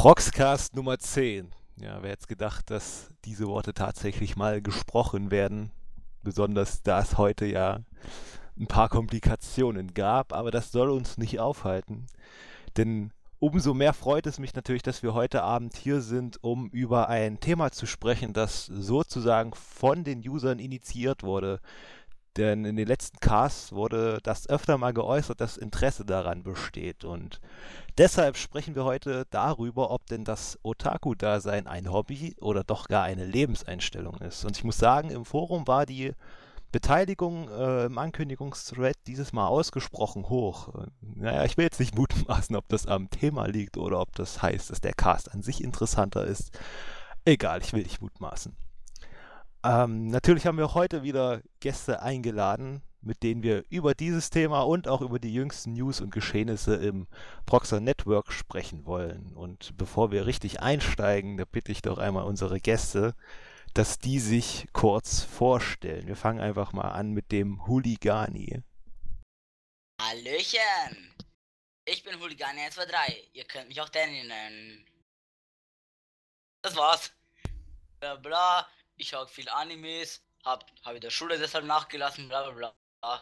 Proxcast Nummer 10. Ja, wer hätte gedacht, dass diese Worte tatsächlich mal gesprochen werden? Besonders da es heute ja ein paar Komplikationen gab, aber das soll uns nicht aufhalten. Denn umso mehr freut es mich natürlich, dass wir heute Abend hier sind, um über ein Thema zu sprechen, das sozusagen von den Usern initiiert wurde. Denn in den letzten Casts wurde das öfter mal geäußert, dass Interesse daran besteht. Und deshalb sprechen wir heute darüber, ob denn das Otaku-Dasein ein Hobby oder doch gar eine Lebenseinstellung ist. Und ich muss sagen, im Forum war die Beteiligung äh, im Ankündigungsthread dieses Mal ausgesprochen hoch. Naja, ich will jetzt nicht mutmaßen, ob das am Thema liegt oder ob das heißt, dass der Cast an sich interessanter ist. Egal, ich will nicht mutmaßen. Ähm, natürlich haben wir heute wieder Gäste eingeladen, mit denen wir über dieses Thema und auch über die jüngsten News und Geschehnisse im Proxer Network sprechen wollen. Und bevor wir richtig einsteigen, da bitte ich doch einmal unsere Gäste, dass die sich kurz vorstellen. Wir fangen einfach mal an mit dem Huligani. Hallöchen! Ich bin Huligani 123. Ihr könnt mich auch Danny nennen. Das war's. Bla bla. Ich schaue viel Animes. Hab, hab in der Schule deshalb nachgelassen. Bla bla bla.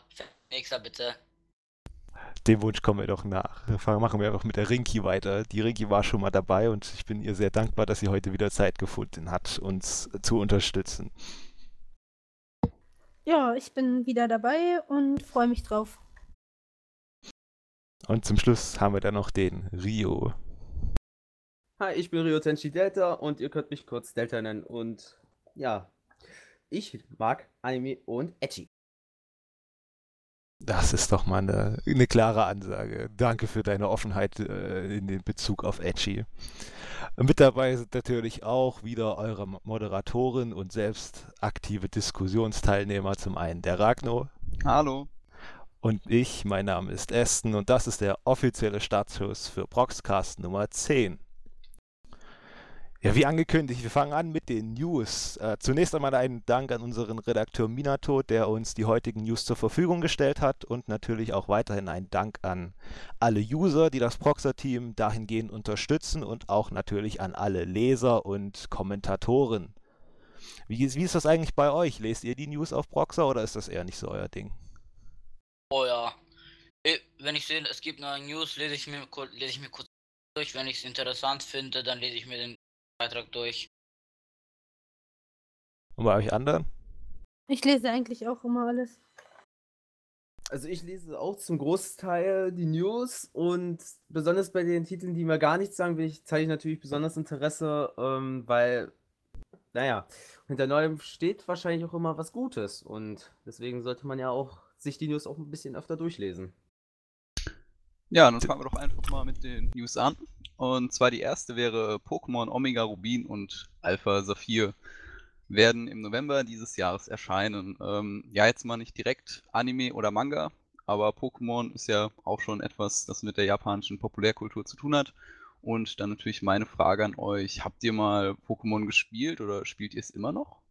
Nächster bitte. Dem Wunsch kommen wir doch nach. Machen wir einfach mit der Rinki weiter. Die Rinki war schon mal dabei und ich bin ihr sehr dankbar, dass sie heute wieder Zeit gefunden hat, uns zu unterstützen. Ja, ich bin wieder dabei und freue mich drauf. Und zum Schluss haben wir dann noch den Rio. Hi, ich bin Rio Tenshi Delta und ihr könnt mich kurz Delta nennen. Und ja, ich mag Anime und Edgy. Das ist doch mal eine, eine klare Ansage. Danke für deine Offenheit äh, in den Bezug auf Edgy. Mit dabei sind natürlich auch wieder eure Moderatorin und selbst aktive Diskussionsteilnehmer. Zum einen der Ragno. Hallo. Und ich, mein Name ist Aston und das ist der offizielle Startschuss für Proxcast Nummer 10. Ja, wie angekündigt, wir fangen an mit den News. Äh, zunächst einmal einen Dank an unseren Redakteur Minato, der uns die heutigen News zur Verfügung gestellt hat und natürlich auch weiterhin ein Dank an alle User, die das Proxer-Team dahingehend unterstützen und auch natürlich an alle Leser und Kommentatoren. Wie, wie ist das eigentlich bei euch? Lest ihr die News auf Proxer oder ist das eher nicht so euer Ding? Oh ja. Wenn ich sehe, es gibt neue News, lese ich mir, lese ich mir kurz durch. Wenn ich es interessant finde, dann lese ich mir den Beitrag durch. Und bei euch anderen? Ich lese eigentlich auch immer alles. Also ich lese auch zum Großteil die News und besonders bei den Titeln, die mir gar nichts sagen, will ich, zeige ich natürlich besonders Interesse, ähm, weil, naja, hinter neuem steht wahrscheinlich auch immer was Gutes und deswegen sollte man ja auch sich die News auch ein bisschen öfter durchlesen. Ja, dann fangen wir doch einfach mal mit den News an. Und zwar die erste wäre Pokémon Omega Rubin und Alpha Saphir werden im November dieses Jahres erscheinen. Ähm, ja, jetzt mal nicht direkt Anime oder Manga, aber Pokémon ist ja auch schon etwas, das mit der japanischen Populärkultur zu tun hat. Und dann natürlich meine Frage an euch: Habt ihr mal Pokémon gespielt oder spielt ihr es immer noch?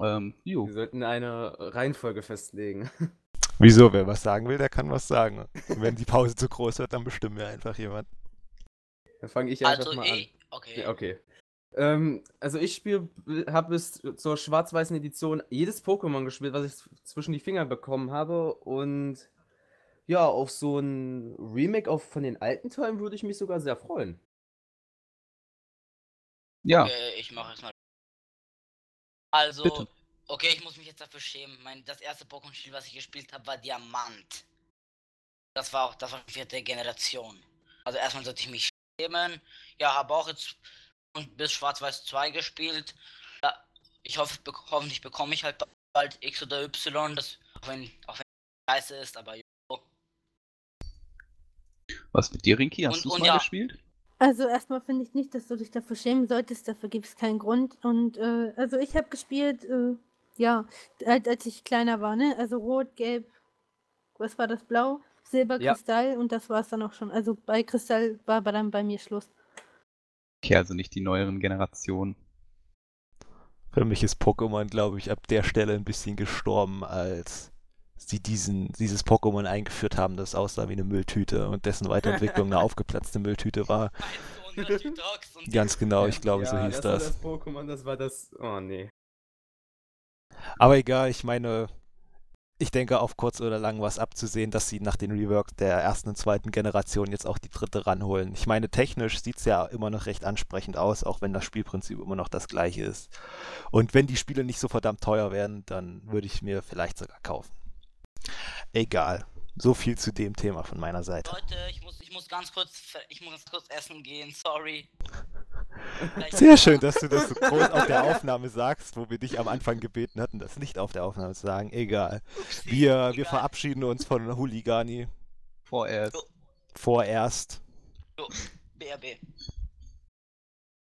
Ähm, jo. Wir sollten eine Reihenfolge festlegen. Wieso? Wer was sagen will, der kann was sagen. wenn die Pause zu groß wird, dann bestimmen wir einfach jemand. Dann fange ich einfach also mal ich, an. Okay. Ja, okay. Ähm, also ich spiele, habe bis zur schwarz-weißen Edition jedes Pokémon gespielt, was ich zwischen die Finger bekommen habe. Und ja, auf so ein Remake auf, von den alten Teilen würde ich mich sogar sehr freuen. Ja. Okay, ich mache es mal. Also, Bitte. Okay, ich muss mich jetzt dafür schämen. Mein, das erste Pokémon-Spiel, was ich gespielt habe, war Diamant. Das war auch, das war die vierte Generation. Also erstmal sollte ich mich schämen. Ja, habe auch jetzt bis Schwarz-Weiß 2 gespielt. Ja, ich hoffe, be hoffentlich bekomme ich halt bald X oder Y, das auch wenn, auch wenn scheiße ist, aber jo. Was mit dir, Rinki? Hast du es mal ja. gespielt? Also erstmal finde ich nicht, dass du dich dafür schämen solltest, dafür gibt es keinen Grund. Und äh, also ich habe gespielt, äh, ja, als, als ich kleiner war, ne? Also rot, gelb, was war das, blau, Silber, Ja. Kristall und das war es dann auch schon. Also bei Kristall war aber dann bei mir Schluss. Okay, also nicht die neueren Generationen. Für mich ist Pokémon, glaube ich, ab der Stelle ein bisschen gestorben, als sie diesen, dieses Pokémon eingeführt haben, das aussah wie eine Mülltüte und dessen Weiterentwicklung eine aufgeplatzte Mülltüte war. Ganz genau, ich glaube, so hieß das. War das. das Pokémon, das war das. Oh nee. Aber egal, ich meine, ich denke, auf kurz oder lang war es abzusehen, dass sie nach den Rework der ersten und zweiten Generation jetzt auch die dritte ranholen. Ich meine, technisch sieht es ja immer noch recht ansprechend aus, auch wenn das Spielprinzip immer noch das gleiche ist. Und wenn die Spiele nicht so verdammt teuer wären, dann würde ich mir vielleicht sogar kaufen. Egal. So viel zu dem Thema von meiner Seite. Leute, ich muss, ich muss ganz kurz, ich muss kurz essen gehen, sorry. Sehr schön, dass du das so groß auf der Aufnahme sagst, wo wir dich am Anfang gebeten hatten, das nicht auf der Aufnahme zu sagen. Egal. Wir, wir verabschieden uns von Huligani Vorerst. vorerst BRB.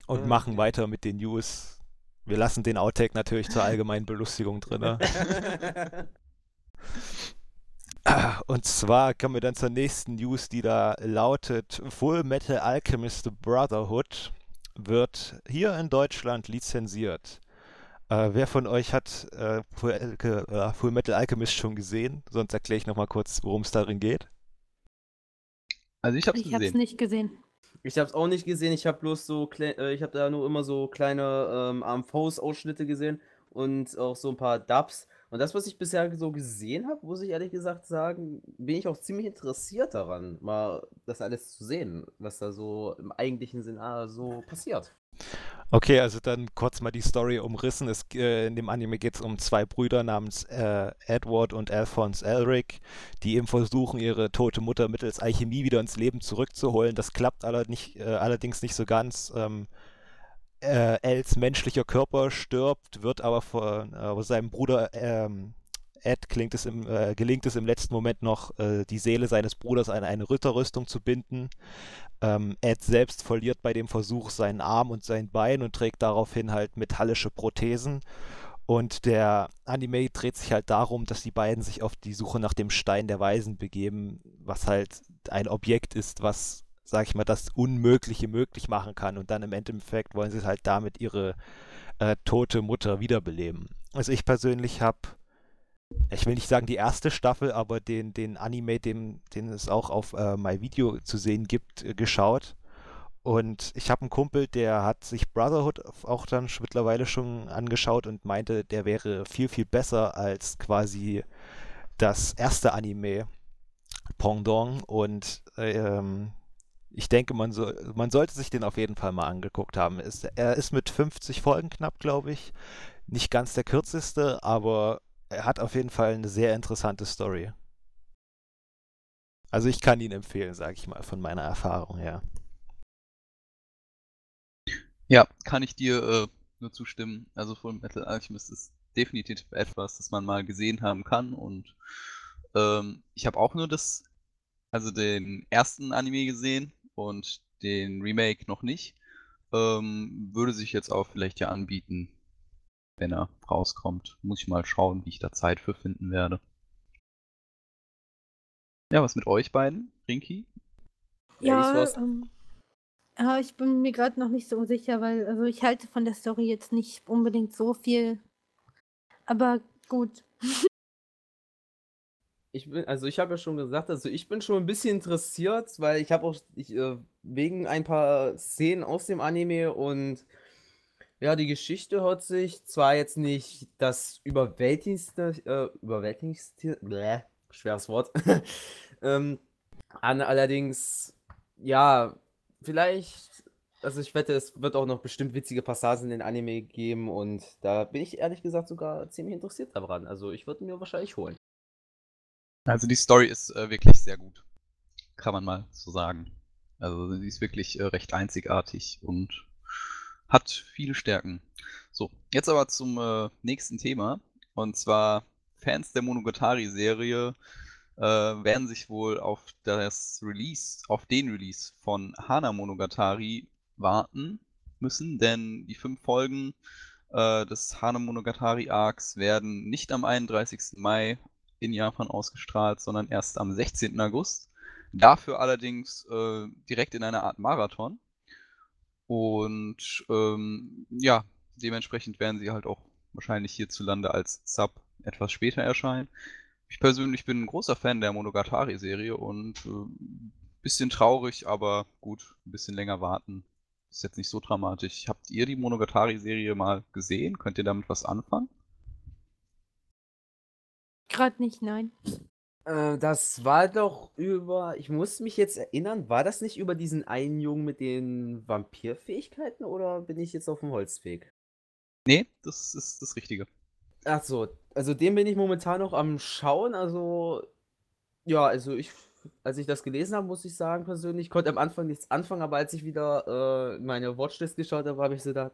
und machen weiter mit den News. Wir lassen den Outtake natürlich zur allgemeinen Belustigung drin. Und zwar kommen wir dann zur nächsten News, die da lautet: Full Metal Alchemist Brotherhood wird hier in Deutschland lizenziert. Äh, wer von euch hat äh, Full, äh, Full Metal Alchemist schon gesehen? Sonst erkläre ich nochmal kurz, worum es darin geht. Also ich hab's Ich habe es gesehen. nicht gesehen. Ich habe es auch nicht gesehen, ich habe bloß so, äh, ich habe da nur immer so kleine ähm, AMVs-Ausschnitte gesehen und auch so ein paar Dubs. Und das, was ich bisher so gesehen habe, muss ich ehrlich gesagt sagen, bin ich auch ziemlich interessiert daran, mal das alles zu sehen, was da so im eigentlichen Sinn ah, so passiert. Okay, also dann kurz mal die Story umrissen. Es, äh, in dem Anime geht es um zwei Brüder namens äh, Edward und Alphonse Elric, die eben versuchen, ihre tote Mutter mittels Alchemie wieder ins Leben zurückzuholen. Das klappt aller nicht, äh, allerdings nicht so ganz. Ähm, äh, Els menschlicher Körper stirbt, wird aber von äh, seinem Bruder ähm, Ed klingt es im, äh, gelingt es im letzten Moment noch, äh, die Seele seines Bruders an eine Ritterrüstung zu binden. Ähm, Ed selbst verliert bei dem Versuch seinen Arm und sein Bein und trägt daraufhin halt metallische Prothesen. Und der Anime dreht sich halt darum, dass die beiden sich auf die Suche nach dem Stein der Weisen begeben, was halt ein Objekt ist, was, sag ich mal, das Unmögliche möglich machen kann. Und dann im Endeffekt wollen sie halt damit ihre äh, tote Mutter wiederbeleben. Also ich persönlich habe ich will nicht sagen die erste Staffel, aber den, den Anime, dem, den es auch auf äh, MyVideo zu sehen gibt, äh, geschaut. Und ich habe einen Kumpel, der hat sich Brotherhood auch dann mittlerweile schon angeschaut und meinte, der wäre viel, viel besser als quasi das erste Anime Pendant. Und ähm, ich denke, man, so, man sollte sich den auf jeden Fall mal angeguckt haben. Ist, er ist mit 50 Folgen knapp, glaube ich. Nicht ganz der kürzeste, aber er hat auf jeden Fall eine sehr interessante Story. Also ich kann ihn empfehlen, sage ich mal, von meiner Erfahrung her. Ja, kann ich dir äh, nur zustimmen. Also Full Metal Alchemist ist definitiv etwas, das man mal gesehen haben kann. Und ähm, ich habe auch nur das, also den ersten Anime gesehen und den Remake noch nicht. Ähm, würde sich jetzt auch vielleicht ja anbieten, wenn er rauskommt. Muss ich mal schauen, wie ich da Zeit für finden werde. Ja, was mit euch beiden, Rinky? Ja, ich Ja, war's- ähm, ja, ich bin mir gerade noch nicht so sicher, weil also ich halte von der Story jetzt nicht unbedingt so viel. Aber gut. Ich bin, also ich habe ja schon gesagt, also ich bin schon ein bisschen interessiert, weil ich habe auch ich, äh, wegen ein paar Szenen aus dem Anime und ja, die Geschichte hört sich zwar jetzt nicht das überwältigendste, äh, überwältigendste, bläh, schweres Wort, ähm, an, allerdings, ja, vielleicht, also ich wette, es wird auch noch bestimmt witzige Passagen in den Anime geben und da bin ich ehrlich gesagt sogar ziemlich interessiert daran. Also ich würde mir wahrscheinlich holen. Also die Story ist äh, wirklich sehr gut. Kann man mal so sagen. Also sie ist wirklich äh, recht einzigartig und hat viele Stärken. So, jetzt aber zum äh, nächsten Thema. Und zwar Fans der Monogatari-Serie äh, werden sich wohl auf das Release, auf den Release von Hana Monogatari warten müssen, denn die fünf Folgen äh, des Hana Monogatari Arcs werden nicht am 31. Mai in Japan ausgestrahlt, sondern erst am 16. August. Dafür allerdings äh, direkt in einer Art Marathon. Und ähm, ja, dementsprechend werden sie halt auch wahrscheinlich hierzulande als Sub etwas später erscheinen. ich persönlich bin ein großer Fan der Monogatari-Serie und äh, bisschen traurig, aber gut, ein bisschen länger warten. Ist jetzt nicht so dramatisch. Habt ihr die Monogatari-Serie mal gesehen? Könnt ihr damit was anfangen? Gerade nicht, nein. Äh, das war doch über, ich muss mich jetzt erinnern, war das nicht über diesen einen Jungen mit den Vampirfähigkeiten oder bin ich jetzt auf dem Holzweg? Nee, das ist das Richtige. Ach so, also den bin ich momentan noch am Schauen. Also, ja, also ich, als ich das gelesen habe, muss ich sagen, persönlich, ich konnte am Anfang nichts anfangen, aber als ich wieder äh, meine Watchlist geschaut habe, habe ich so gedacht,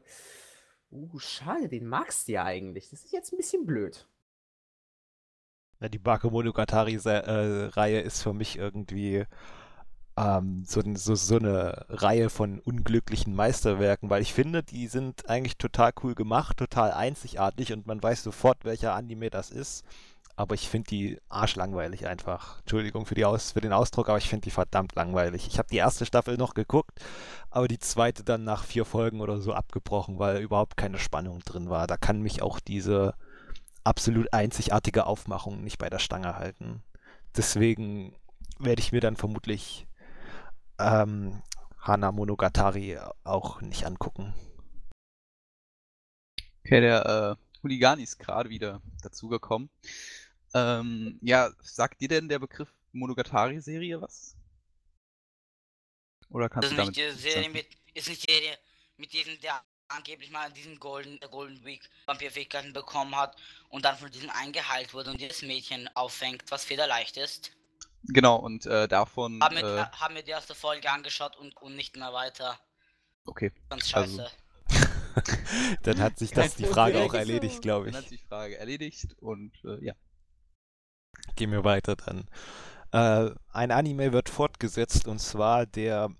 uh, schade, den magst du ja eigentlich. Das ist jetzt ein bisschen blöd. Ja, die Bakemonogatari-Reihe ist für mich irgendwie ähm, so, so, so eine Reihe von unglücklichen Meisterwerken, weil ich finde, die sind eigentlich total cool gemacht, total einzigartig und man weiß sofort, welcher Anime das ist. Aber ich finde die arschlangweilig einfach. Entschuldigung für, die Aus für den Ausdruck, aber ich finde die verdammt langweilig. Ich habe die erste Staffel noch geguckt, aber die zweite dann nach vier Folgen oder so abgebrochen, weil überhaupt keine Spannung drin war. Da kann mich auch diese absolut einzigartige Aufmachung nicht bei der Stange halten. Deswegen werde ich mir dann vermutlich ähm, Hana Monogatari auch nicht angucken. Okay, der äh, Huligani ist gerade wieder dazugekommen. Ähm, ja, sagt dir denn der Begriff Monogatari-Serie was? Oder kannst Das du ist nicht damit die Serie mit, ist nicht die Serie mit diesem, der angeblich mal diesen Golden, äh, Golden Week Vampirfähigkeiten bekommen hat und dann von diesem eingeheilt wurde und dieses Mädchen auffängt, was federleicht ist. Genau, und äh, davon. Haben wir, Äh, haben wir die erste Folge angeschaut und, und nicht mehr weiter. okay, Ganz Also, scheiße. dann hat sich das die. Frage auch erledigt, glaube dann ich. hat sich die Frage erledigt und äh, ja. Gehen wir weiter dann. Äh, ein Anime wird fortgesetzt und zwar der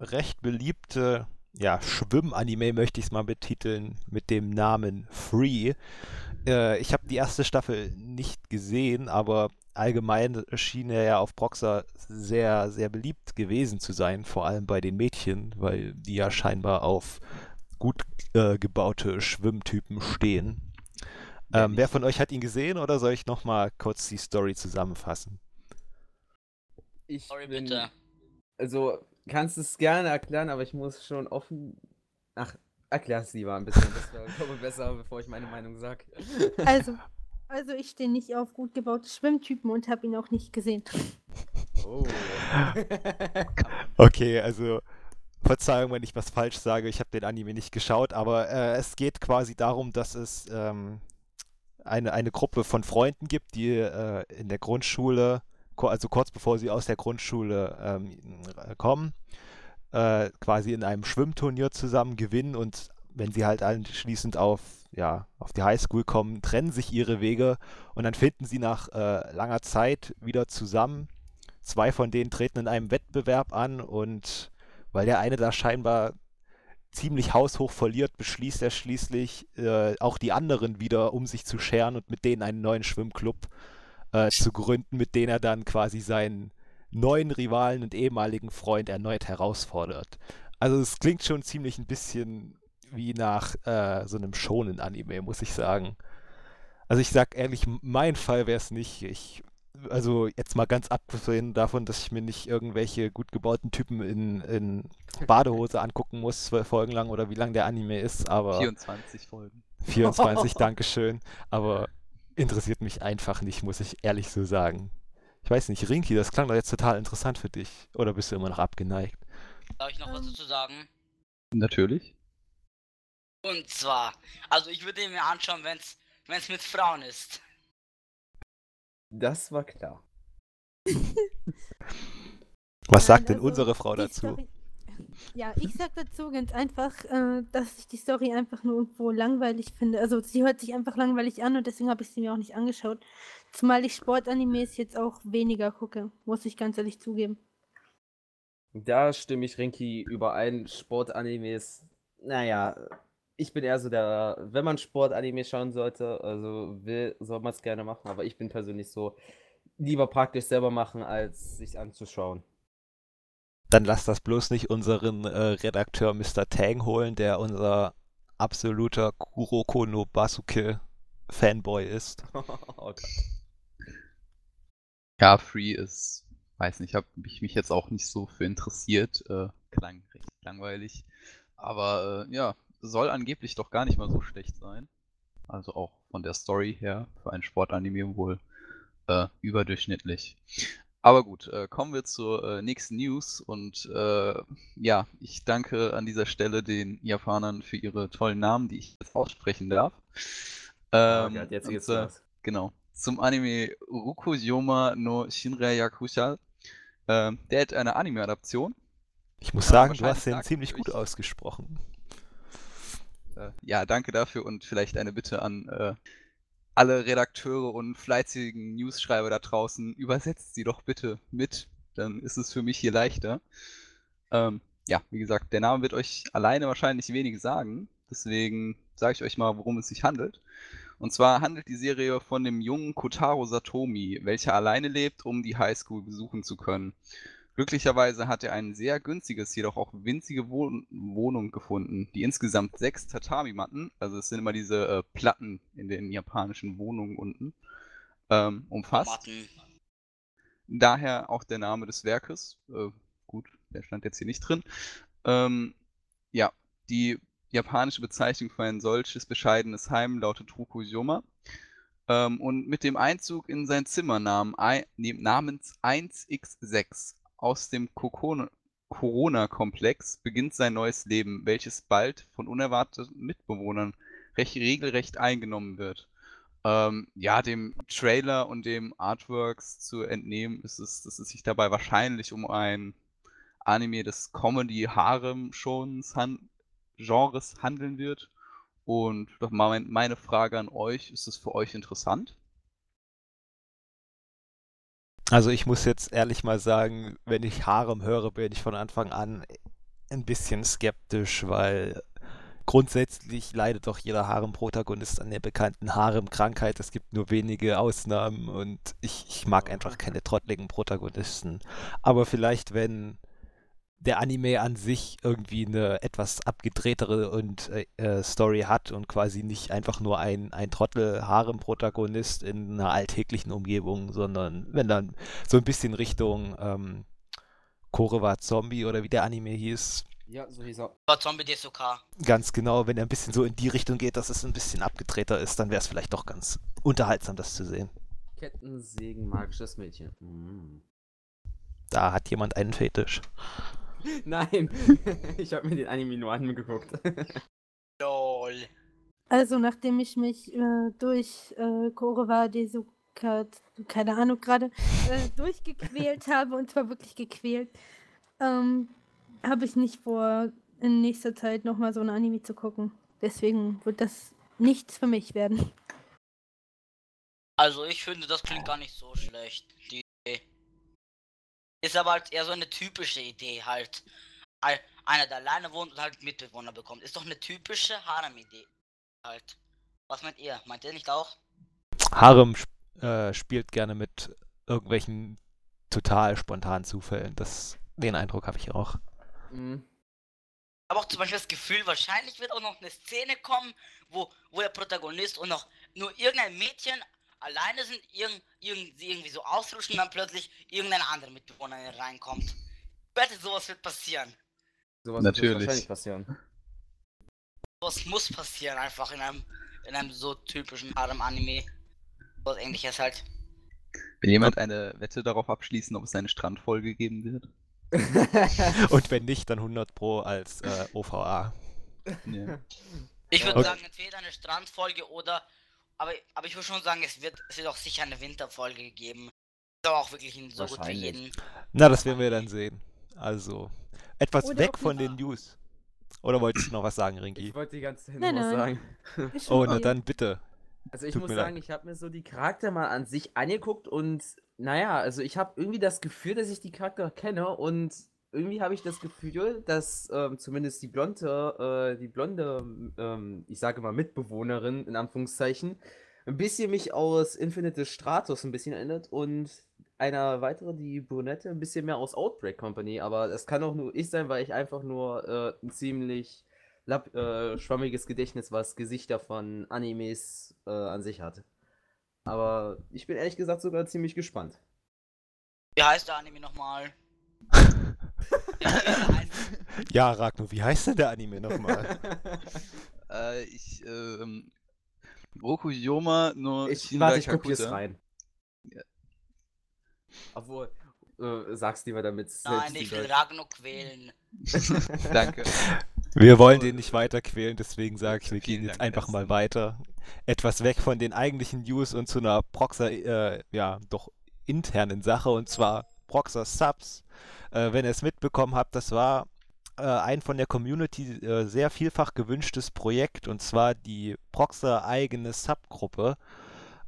recht beliebte ja, Schwimm-Anime, möchte ich es mal betiteln, mit dem Namen Free. Äh, ich habe die erste Staffel nicht gesehen, aber allgemein schien er ja auf Proxa sehr, sehr beliebt gewesen zu sein, vor allem bei den Mädchen, weil die ja scheinbar auf gut äh, gebaute Schwimmtypen stehen. Wer Ähm, wer von euch hat ihn gesehen oder soll ich nochmal kurz die Story zusammenfassen? Ich Sorry, bin, bitte. also kannst es gerne erklären, aber ich muss schon offen. Ach, erklär es lieber ein bisschen. Das wäre, glaube ich, besser, bevor ich meine Meinung sage. Also, also ich stehe nicht auf gut gebaute Schwimmtypen und habe ihn auch nicht gesehen. Oh. Okay, also Verzeihung, wenn ich was falsch sage, ich habe den Anime nicht geschaut, aber äh, es geht quasi darum, dass es ähm, eine, eine Gruppe von Freunden gibt, die äh, in der Grundschule, also kurz bevor sie aus der Grundschule ähm, äh, kommen, äh, quasi in einem Schwimmturnier zusammen gewinnen und wenn sie halt anschließend auf, ja, auf die Highschool kommen, trennen sich ihre Wege und dann finden sie nach äh, langer Zeit wieder zusammen. Zwei von denen treten in einem Wettbewerb an und weil der eine da scheinbar ziemlich haushoch verliert, beschließt er schließlich, äh, auch die anderen wieder um sich zu scheren und mit denen einen neuen Schwimmclub äh, zu gründen, mit denen er dann quasi seinen neuen Rivalen und ehemaligen Freund erneut herausfordert. Also es klingt schon ziemlich ein bisschen wie nach äh, so einem schonen Anime, muss ich sagen. Also ich sag ehrlich, mein Fall wäre es nicht. Ich, also jetzt mal ganz abgesehen davon, dass ich mir nicht irgendwelche gut gebauten Typen in, in Badehose angucken muss, zwölf Folgen lang oder wie lang der Anime ist, aber 24 Folgen. 24, Dankeschön. Aber interessiert mich einfach nicht, muss ich ehrlich so sagen. Ich weiß nicht, Rinki, das klang doch jetzt total interessant für dich. Oder bist du immer noch abgeneigt? Darf ich noch was dazu sagen? Natürlich. Und zwar, also ich würde ihn mir anschauen, wenn es mit Frauen ist. Das war klar. Was sagt Nein, denn also unsere Frau dazu? Ja, ich sag dazu ganz einfach, äh, dass ich die Story einfach nur irgendwo langweilig finde. Also sie hört sich einfach langweilig an und deswegen habe ich sie mir auch nicht angeschaut. Zumal ich Sportanimes jetzt auch weniger gucke, muss ich ganz ehrlich zugeben. Da stimme ich Rinki überein. Sportanimes, naja, ich bin eher so der, wenn man Sportanime schauen sollte, also will, soll man es gerne machen, aber ich bin persönlich so, lieber praktisch selber machen, als sich anzuschauen. Dann lass das bloß nicht unseren äh, Redakteur Mr. Tang holen, der unser absoluter Kuroko no Basuke Fanboy ist. oh. Ja, Free ist, weiß nicht, habe ich mich jetzt auch nicht so für interessiert. Äh, klang recht langweilig. Aber äh, ja, soll angeblich doch gar nicht mal so schlecht sein. Also auch von der Story her für ein Sportanime wohl äh, überdurchschnittlich. Aber gut, äh, kommen wir zur äh, nächsten News und äh, ja, ich danke an dieser Stelle den Japanern für ihre tollen Namen, die ich jetzt aussprechen darf. Ähm, ja, jetzt und, geht's äh, los. Genau. Zum Anime Rukuyoma no Shinrei Yakusha. Ähm, der hat eine Anime-Adaption. Ich muss Ja, sagen, du hast den sagt ziemlich gut ausgesprochen. Äh, ja, danke dafür und vielleicht eine Bitte an äh, alle Redakteure und fleißigen Newsschreiber da draußen. Übersetzt sie doch bitte mit, dann ist es für mich hier leichter. Ähm, ja, wie gesagt, der Name wird euch alleine wahrscheinlich wenig sagen. Deswegen sage ich euch mal, worum es sich handelt. Und zwar handelt die Serie von dem jungen Kotaro Satomi, welcher alleine lebt, um die Highschool besuchen zu können. Glücklicherweise hat er ein sehr günstiges, jedoch auch winzige Wohn Wohnung gefunden, die insgesamt sechs Tatami-Matten, also es sind immer diese äh, Platten in den japanischen Wohnungen unten, ähm, umfasst. Matten. Daher auch der Name des Werkes. Äh, gut, der stand jetzt hier nicht drin. Ähm, ja, die japanische Bezeichnung für ein solches bescheidenes Heim lautet Rukuyoma. Ähm, und mit dem Einzug in sein Zimmer namens 1x6 aus dem Corona-Komplex beginnt sein neues Leben, welches bald von unerwarteten Mitbewohnern recht regelrecht eingenommen wird. Ähm, ja, dem Trailer und dem Artworks zu entnehmen, ist es, dass es sich dabei wahrscheinlich um ein Anime des Comedy-Harem-Genres han Genres handeln wird. Und doch mal mein, meine Frage an euch, ist es für euch interessant? Also ich muss jetzt ehrlich mal sagen, wenn ich Harem höre, bin ich von Anfang an ein bisschen skeptisch, weil grundsätzlich leidet doch jeder Harem-Protagonist an der bekannten Harem-Krankheit. Es gibt nur wenige Ausnahmen und ich, ich mag einfach keine trottligen Protagonisten. Aber vielleicht, wenn der Anime an sich irgendwie eine etwas abgedrehtere und äh, äh, Story hat und quasi nicht einfach nur ein, ein Trottel-Harem-Protagonist in einer alltäglichen Umgebung, sondern wenn dann so ein bisschen Richtung ähm, Korewa Zombie oder wie der Anime hieß, Ja, so hieß er. War Zombie DSOK. ganz genau, wenn er ein bisschen so in die Richtung geht, dass es ein bisschen abgedrehter ist, dann wäre es vielleicht doch ganz unterhaltsam, das zu sehen. Kettensägen, magisches Mädchen. Mm. Da hat jemand einen Fetisch. Nein, ich habe mir den Anime nur angeguckt. LOL. Also nachdem ich mich äh, durch äh, Korewa Desuka, keine Ahnung gerade, äh, durchgequält habe, und zwar wirklich gequält, ähm, habe ich nicht vor, in nächster Zeit nochmal so ein Anime zu gucken. Deswegen wird das nichts für mich werden. Also ich finde, das klingt gar nicht so schlecht, die. Ist aber halt eher so eine typische Idee halt. Ein- Einer, der alleine wohnt und halt Mitbewohner bekommt. Ist doch eine typische Harem-Idee halt. Was meint ihr? Meint ihr nicht auch? Harem sp äh, spielt gerne mit irgendwelchen total spontanen Zufällen. Das, den Eindruck habe ich auch. Mm. Aber auch zum Beispiel das Gefühl, wahrscheinlich wird auch noch eine Szene kommen, wo, wo der Protagonist und noch nur irgendein Mädchen alleine sind, irgend, irgend, sie irgendwie so ausrutschen und dann plötzlich irgendeine andere Mitbewohnerin reinkommt. Ich wette, sowas wird passieren. Sowas Natürlich. wird wahrscheinlich passieren. Sowas muss passieren, einfach in einem, in einem so typischen Harem-Anime. Was ähnliches halt. Will jemand eine Wette darauf abschließen, ob es eine Strandfolge geben wird? Und wenn nicht, dann 100 Pro als äh, OVA. Ja. Ich würde Okay. sagen, entweder eine Strandfolge oder. Aber, aber ich würde schon sagen, es wird, es wird auch sicher eine Winterfolge geben. Ist aber auch wirklich in so gut wie jeden. Na, das werden wir dann sehen. Also, etwas Oder weg von den News. Oder wolltest du noch was sagen, Ringi? Ich wollte die ganze Zeit Nein, nur was nein. sagen. Oh, na dann bitte. Also ich Tut muss sagen, leid. ich habe mir so die Charakter mal an sich angeguckt und naja, also ich habe irgendwie das Gefühl, dass ich die Charakter kenne und irgendwie habe ich das Gefühl, dass ähm, zumindest die blonde, äh, die blonde, ähm, ich sage mal Mitbewohnerin in Anführungszeichen, ein bisschen mich aus Infinite Stratos ein bisschen erinnert und einer weitere, die Brunette, ein bisschen mehr aus Outbreak Company, aber das kann auch nur ich sein, weil ich einfach nur äh, ein ziemlich lapp, äh, schwammiges Gedächtnis, was Gesichter von Animes äh, an sich hat. Aber ich bin ehrlich gesagt sogar ziemlich gespannt. Wie heißt der Anime nochmal? Ja, Ragnar, wie heißt denn der Anime nochmal? Äh, ich, ähm, Roku Yoma no Ich, Shinra warte, ich gucke jetzt Kakuta. rein. Ja. Obwohl, äh, sag's lieber damit. Nein, ich will Ragnar quälen. Danke. Wir wollen den nicht weiter quälen, deswegen sage ich, wir gehen jetzt einfach mal weiter. Etwas weg von den eigentlichen News und zu einer Proxer, äh, ja, doch internen Sache und zwar Proxer Subs. Äh, wenn ihr es mitbekommen habt, das war äh, ein von der Community äh, sehr vielfach gewünschtes Projekt und zwar die Proxer eigene Subgruppe.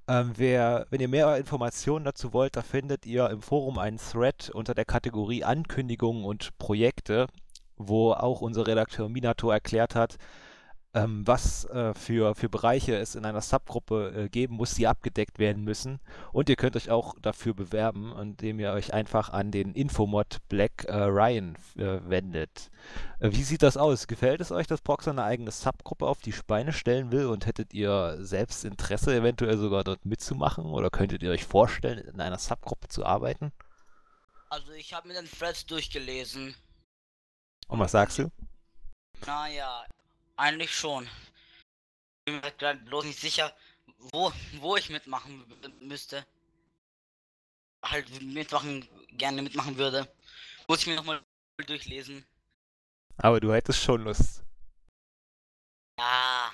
Ähm, wer, wenn ihr mehr Informationen dazu wollt, da findet ihr im Forum einen Thread unter der Kategorie Ankündigungen und Projekte, wo auch unser Redakteur Minato erklärt hat, ähm, was äh, für, für Bereiche es in einer Subgruppe äh, geben muss, die abgedeckt werden müssen. Und ihr könnt euch auch dafür bewerben, indem ihr euch einfach an den Infomod Black äh, Ryan äh, wendet. Äh, wie sieht das aus? Gefällt es euch, dass Proxer eine eigene Subgruppe auf die Beine stellen will? Und hättet ihr selbst Interesse, eventuell sogar dort mitzumachen? Oder könntet ihr euch vorstellen, in einer Subgruppe zu arbeiten? Also ich habe mir den Threads durchgelesen. Und was sagst du? Naja, eigentlich schon. Bin mir gerade bloß nicht sicher, wo, wo ich mitmachen müsste. Halt mitmachen, gerne mitmachen würde. Muss ich mir nochmal durchlesen. Aber du hättest schon Lust. Ja.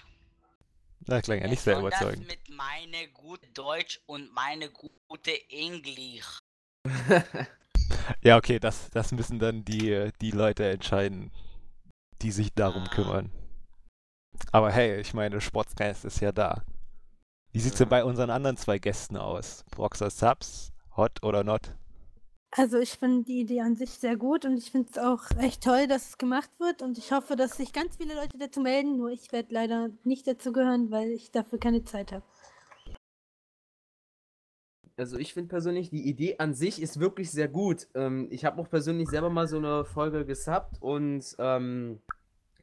Das klang ja nicht sehr überzeugend. mit meine gute Deutsch und meine gute Englisch. Ja, okay, das, das müssen dann die, die Leute entscheiden, die sich darum Ah. kümmern. Aber hey, ich meine, Sportsgeist ist ja da. Wie sieht's denn Ja. bei unseren anderen zwei Gästen aus? Proxer Subs, hot oder not? Also ich finde die Idee an sich sehr gut und ich finde es auch echt toll, dass es gemacht wird und ich hoffe, dass sich ganz viele Leute dazu melden, nur ich werde leider nicht dazu gehören, weil ich dafür keine Zeit habe. Also ich finde persönlich, die Idee an sich ist wirklich sehr gut. Ähm, ich habe auch persönlich selber mal so eine Folge gesubbt und ähm,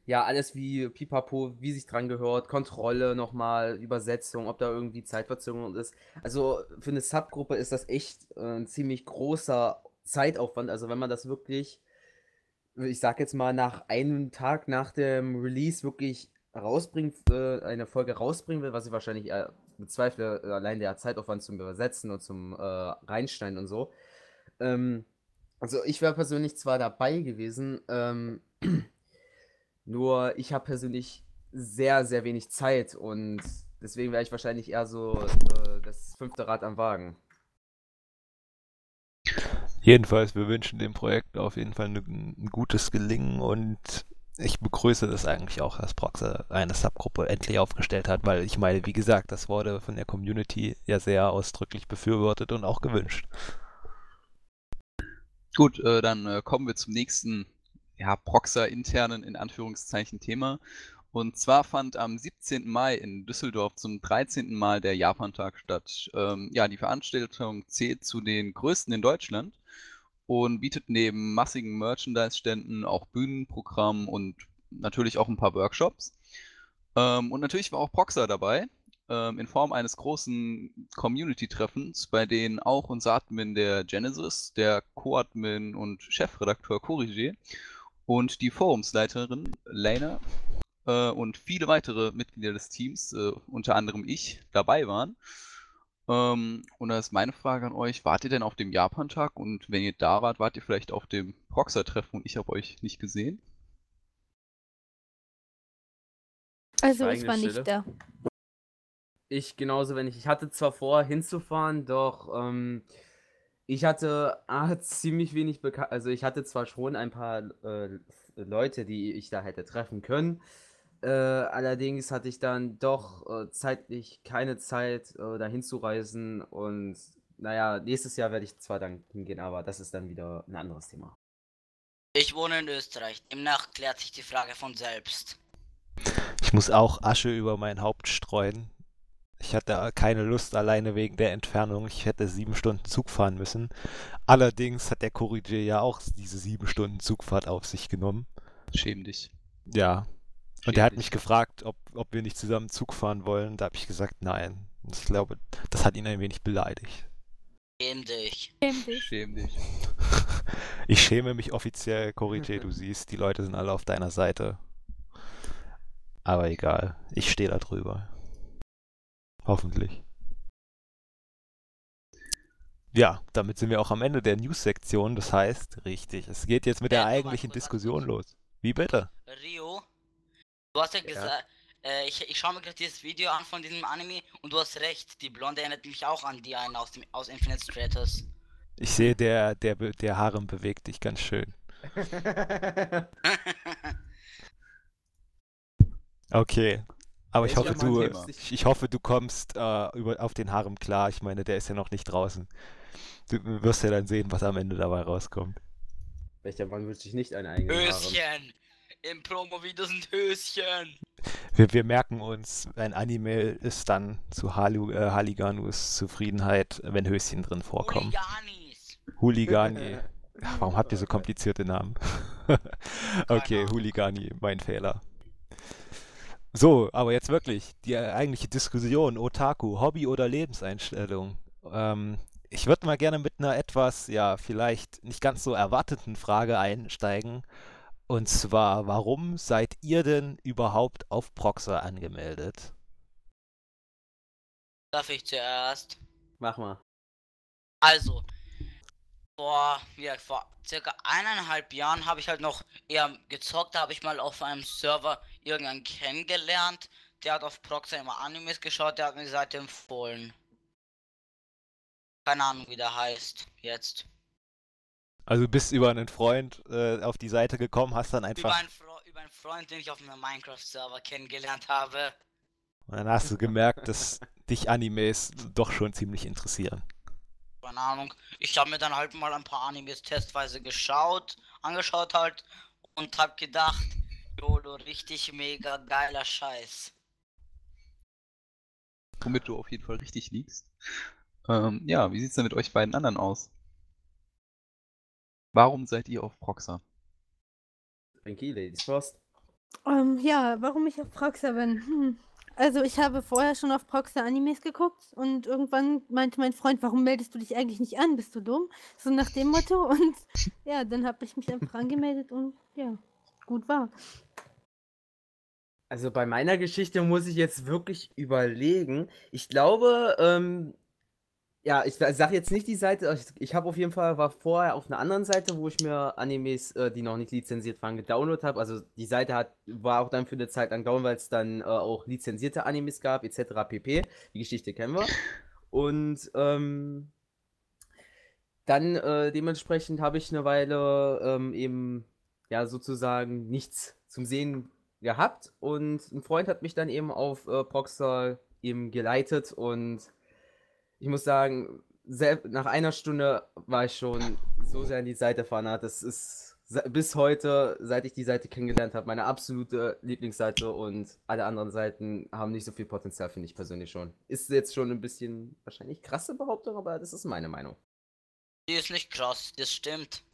ja, alles wie Pipapo, wie sich dran gehört, Kontrolle nochmal, Übersetzung, ob da irgendwie Zeitverzögerung ist. Also für eine Subgruppe ist das echt äh, ein ziemlich großer Zeitaufwand. Also wenn man das wirklich, ich sag jetzt mal, nach einem Tag nach dem Release wirklich rausbringen, äh, eine Folge rausbringen will, was ich wahrscheinlich eher bezweifle, äh, allein der Zeitaufwand zum Übersetzen und zum äh, Reinschneiden und so. Ähm, also ich wäre persönlich zwar dabei gewesen, ähm, nur ich habe persönlich sehr, sehr wenig Zeit und deswegen wäre ich wahrscheinlich eher so äh, das fünfte Rad am Wagen. Jedenfalls, wir wünschen dem Projekt auf jeden Fall ein gutes Gelingen und ich begrüße das eigentlich auch, dass Proxer eine Subgruppe endlich aufgestellt hat, weil ich meine, wie gesagt, das wurde von der Community ja sehr ausdrücklich befürwortet und auch gewünscht. Gut, äh, dann äh, kommen wir zum nächsten, ja, Proxer-internen, in Anführungszeichen, Thema. Und zwar fand am 17. Mai in Düsseldorf zum 13. Mal der Japantag statt. Ähm, ja, die Veranstaltung zählt zu den größten in Deutschland und bietet neben massigen Merchandise-Ständen auch Bühnenprogramm und natürlich auch ein paar Workshops. Ähm, und natürlich war auch Proxer dabei, ähm, in Form eines großen Community-Treffens, bei denen auch unser Admin der Genesis, der Co-Admin und Chefredakteur Corrigé und die Forumsleiterin Lena äh, und viele weitere Mitglieder des Teams, äh, unter anderem ich, dabei waren. Ähm, und da ist meine Frage an euch, wart ihr denn auf dem Japan-Tag? Und wenn ihr da wart, wart ihr vielleicht auf dem Proxer-Treffen und ich habe euch nicht gesehen? Also ich war nicht da. Ich genauso, wenn ich. Ich hatte zwar vor, hinzufahren, doch ähm, ich hatte ah, ziemlich wenig bekannt. Also ich hatte zwar schon ein paar äh, Leute, die ich da hätte treffen können. Äh, allerdings hatte ich dann doch äh, zeitlich keine Zeit, äh, da hinzureisen. Und naja, nächstes Jahr werde ich zwar dann hingehen, aber das ist dann wieder ein anderes Thema. Ich wohne in Österreich. Demnach klärt sich die Frage von selbst. Ich muss auch Asche über mein Haupt streuen. Ich hatte keine Lust alleine wegen der Entfernung. Ich hätte sieben Stunden Zug fahren müssen. Allerdings hat der Corrigier ja auch diese sieben Stunden Zugfahrt auf sich genommen. Schäm dich. Ja. Und Schäm er hat dich. mich gefragt, ob, ob wir nicht zusammen Zug fahren wollen. Da habe ich gesagt, nein. Und ich glaube, das hat ihn ein wenig beleidigt. Schäm dich. Schäm dich. Schäm dich. Ich schäme mich offiziell, Corrige, du siehst, die Leute sind alle auf deiner Seite. Aber egal, ich stehe da drüber. Hoffentlich. Ja, damit sind wir auch am Ende der News-Sektion. Das heißt, richtig, es geht jetzt mit der Äh, warte eigentlichen Diskussion los. Wie bitte? Rio, du hast ja, Ja. gesagt, äh, ich, ich schaue mir gerade dieses Video an von diesem Anime und du hast recht, die Blonde erinnert mich auch an die einen aus, dem, aus Infinite Stratus. Ich sehe, der, der, der Harem bewegt dich ganz schön. Okay. Aber ich hoffe, du, ich, ich hoffe, du kommst äh, über, auf den Harem klar. Ich meine, der ist ja noch nicht draußen. Du wirst ja dann sehen, was am Ende dabei rauskommt. Welcher Mann wünscht sich nicht einen eigenen Harem? Höschen! Im Promo-Video sind Höschen! Wir, wir merken uns, ein Anime ist dann zu Halu, äh, Haliganus Zufriedenheit, wenn Höschen drin vorkommen. Hooliganis! Hooligani. Ach, warum habt ihr so komplizierte Namen? okay, Ahnung. Hooligani, mein Fehler. So, aber jetzt wirklich, die eigentliche Diskussion, Otaku, Hobby oder Lebenseinstellung. Ähm, ich würde mal gerne mit einer etwas, ja, vielleicht nicht ganz so erwarteten Frage einsteigen. Und zwar, warum seid ihr denn überhaupt auf Proxer angemeldet? Darf ich zuerst? Mach mal. Also, vor, ja, vor circa eineinhalb Jahren habe ich halt noch eher gezockt. Da habe ich mal auf einem Server irgendeinen kennengelernt. Der hat auf Proxer immer Animes geschaut, der hat mir die Seite empfohlen. Keine Ahnung, wie der heißt jetzt. Also du bist über einen Freund äh, auf die Seite gekommen, hast dann Über einfach, einen, Fro über einen Freund, den ich auf einem Minecraft-Server kennengelernt habe. und dann hast du gemerkt, dass dich Animes doch schon ziemlich interessieren. Keine Ahnung. Ich habe mir dann halt mal ein paar Animes testweise geschaut, angeschaut halt und hab gedacht, YOLO, richtig mega geiler Scheiß. Womit du auf jeden Fall richtig liegst. Ähm, ja, wie sieht's denn mit euch beiden anderen aus? Warum seid ihr auf Proxer? Frankie, Ladies first. Ähm, ja, warum ich auf Proxer bin? Hm. Also ich habe vorher schon auf Proxer Animes geguckt und irgendwann meinte mein Freund, warum meldest du dich eigentlich nicht an? Bist du dumm? So nach dem Motto und ja, dann habe ich mich einfach angemeldet und ja, gut war. Also bei meiner Geschichte muss ich jetzt wirklich überlegen. Ich glaube, ähm, ja, ich sage jetzt nicht die Seite, ich, ich habe auf jeden Fall, war vorher auf einer anderen Seite, wo ich mir Animes, äh, die noch nicht lizenziert waren, gedownloadet habe. Also die Seite hat, war auch dann für eine Zeit lang down, weil es dann äh, auch lizenzierte Animes gab, etc. pp. Die Geschichte kennen wir. Und ähm, dann äh, dementsprechend habe ich eine Weile ähm, eben ja sozusagen nichts zum Sehen gehabt und ein Freund hat mich dann eben auf äh, Proxer eben geleitet und ich muss sagen, nach einer Stunde war ich schon so sehr in die Seite fanat. Das ist bis heute, seit ich die Seite kennengelernt habe, meine absolute Lieblingsseite und alle anderen Seiten haben nicht so viel Potenzial, finde ich persönlich schon. Ist jetzt schon ein bisschen wahrscheinlich krasse Behauptung, aber das ist meine Meinung. Die ist nicht krass, das stimmt.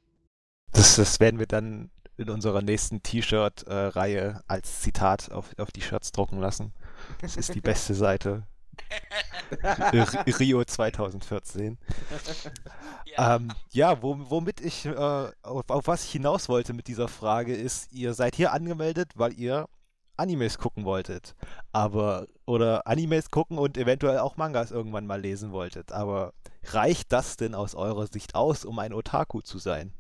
Das, das werden wir dann in unserer nächsten T-Shirt-Reihe als Zitat auf, auf die Shirts drucken lassen. Das ist die beste Seite. Rio 2014. Ja. Ähm, ja, wo, womit ich, äh, auf, auf was ich hinaus wollte mit dieser Frage ist, ihr seid hier angemeldet, weil ihr Animes gucken wolltet. Aber, oder Animes gucken und eventuell auch Mangas irgendwann mal lesen wolltet. Aber reicht das denn aus eurer Sicht aus, um ein Otaku zu sein?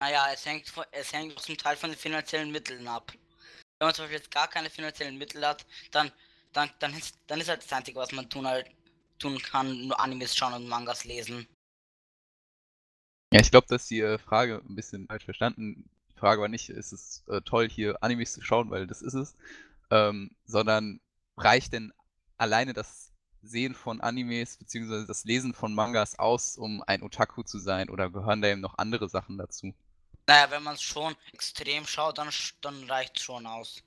Naja, es hängt, es hängt zum Teil von den finanziellen Mitteln ab. Wenn man zum Beispiel jetzt gar keine finanziellen Mittel hat, dann, dann, dann, ist, dann ist halt das Einzige, was man tun, halt, tun kann, nur Animes schauen und Mangas lesen. Ja, ich glaube, dass die äh, Frage ein bisschen falsch verstanden. Die Frage war nicht, ist es äh, toll, hier Animes zu schauen, weil das ist es, ähm, sondern reicht denn alleine das Sehen von Animes bzw. das Lesen von Mangas aus, um ein Otaku zu sein, oder gehören da eben noch andere Sachen dazu? Naja, wenn man es schon extrem schaut, dann, dann reicht schon aus.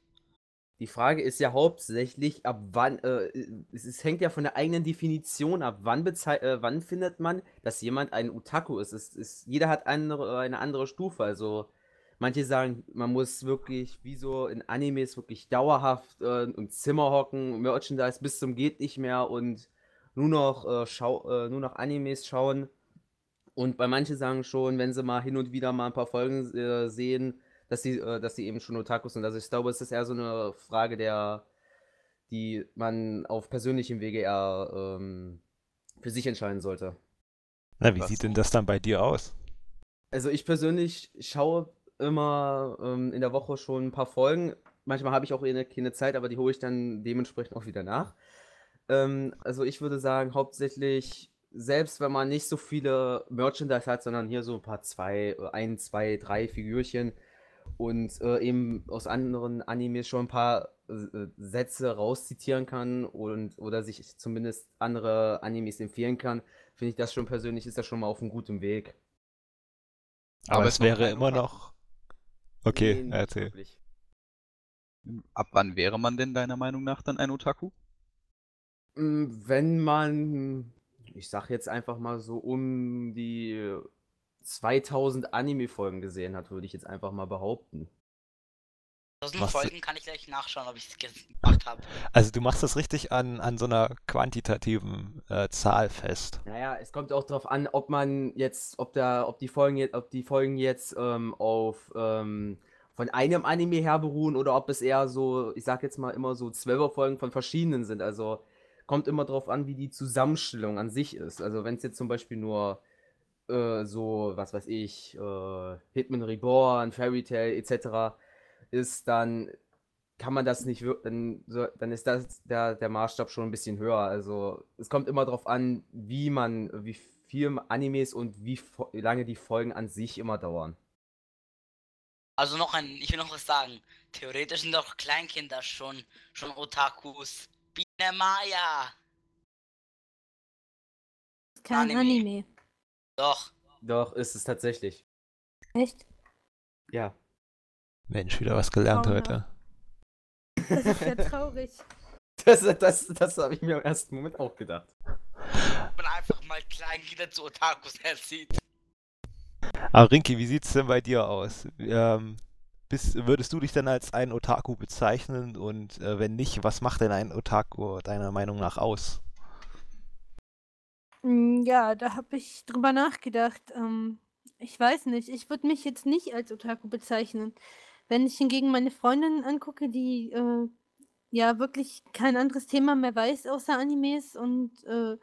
Die Frage ist ja hauptsächlich, ab wann, äh, es, es hängt ja von der eigenen Definition ab, wann, äh, wann findet man, dass jemand ein Otaku ist. Es, ist jeder hat andere, eine andere Stufe. Also manche sagen, man muss wirklich, wie so in Animes, wirklich dauerhaft äh, im Zimmer hocken, Merchandise bis zum geht nicht mehr und nur noch, äh, schau äh, nur noch Animes schauen. Und bei manchen sagen schon, wenn sie mal hin und wieder mal ein paar Folgen äh, sehen, dass sie, äh, dass sie eben schon Otakus sind. Also ich glaube, es ist eher so eine Frage der, die man auf persönlichem Wege eher ähm, für sich entscheiden sollte. Na, wie Was sieht denn das dann bei dir aus? Also ich persönlich schaue immer ähm, in der Woche schon ein paar Folgen. Manchmal habe ich auch eh keine Zeit, aber die hole ich dann dementsprechend auch wieder nach. Ähm, also ich würde sagen, hauptsächlich, selbst wenn man nicht so viele Merchandise hat, sondern hier so ein paar zwei, äh, ein, zwei, drei Figürchen und äh, eben aus anderen Animes schon ein paar äh, Sätze rauszitieren kann und oder sich zumindest andere Animes empfehlen kann, finde ich das schon persönlich, ist das schon mal auf einem guten Weg. Aber, Aber es wäre kein immer noch. Okay, Nee, erzähl. wirklich. Ab wann wäre man denn deiner Meinung nach dann ein Otaku? Mm, Wenn man, ich sag jetzt einfach mal so um die 2000 Anime-Folgen gesehen hat, würde ich jetzt einfach mal behaupten. 1000 Was- Folgen kann ich gleich nachschauen, ob ich es gemacht habe. Also du machst das richtig an, an so einer quantitativen äh, Zahl fest. Naja, es kommt auch darauf an, ob man jetzt, ob da, ob die Folgen jetzt, ob die Folgen jetzt ähm, auf ähm, von einem Anime her beruhen oder ob es eher so, ich sag jetzt mal immer so zwölfer Folgen von verschiedenen sind. Also kommt immer darauf an, wie die Zusammenstellung an sich ist. Also wenn es jetzt zum Beispiel nur äh, so, was weiß ich, äh, Hitman Reborn, Fairy Tail etc. ist, dann kann man das nicht dann, so, dann ist das der, der Maßstab schon ein bisschen höher. Also es kommt immer darauf an, wie man, wie viel Animes und wie lange die Folgen an sich immer dauern. Also noch ein, ich will noch was sagen. Theoretisch sind doch Kleinkinder schon, schon Otakus. Biene Maya. ist kein Anime. Anime. Doch. Doch, ist es tatsächlich. Echt? Ja. Mensch, wieder was gelernt Traumhaft. heute. Das ist ja traurig. Das, das, das habe ich mir im ersten Moment auch gedacht. Man einfach mal Kleinkinder zu Otakus erzieht. Aber Rinki, wie sieht's denn bei dir aus? Ähm, bist, würdest du dich denn als ein Otaku bezeichnen? Und äh, wenn nicht, was macht denn ein Otaku deiner Meinung nach aus? Mm, Ja, da habe ich drüber nachgedacht. Ähm, ich weiß nicht, ich würde mich jetzt nicht als Otaku bezeichnen. Wenn ich hingegen meine Freundin angucke, die äh, ja wirklich kein anderes Thema mehr weiß außer Animes und äh,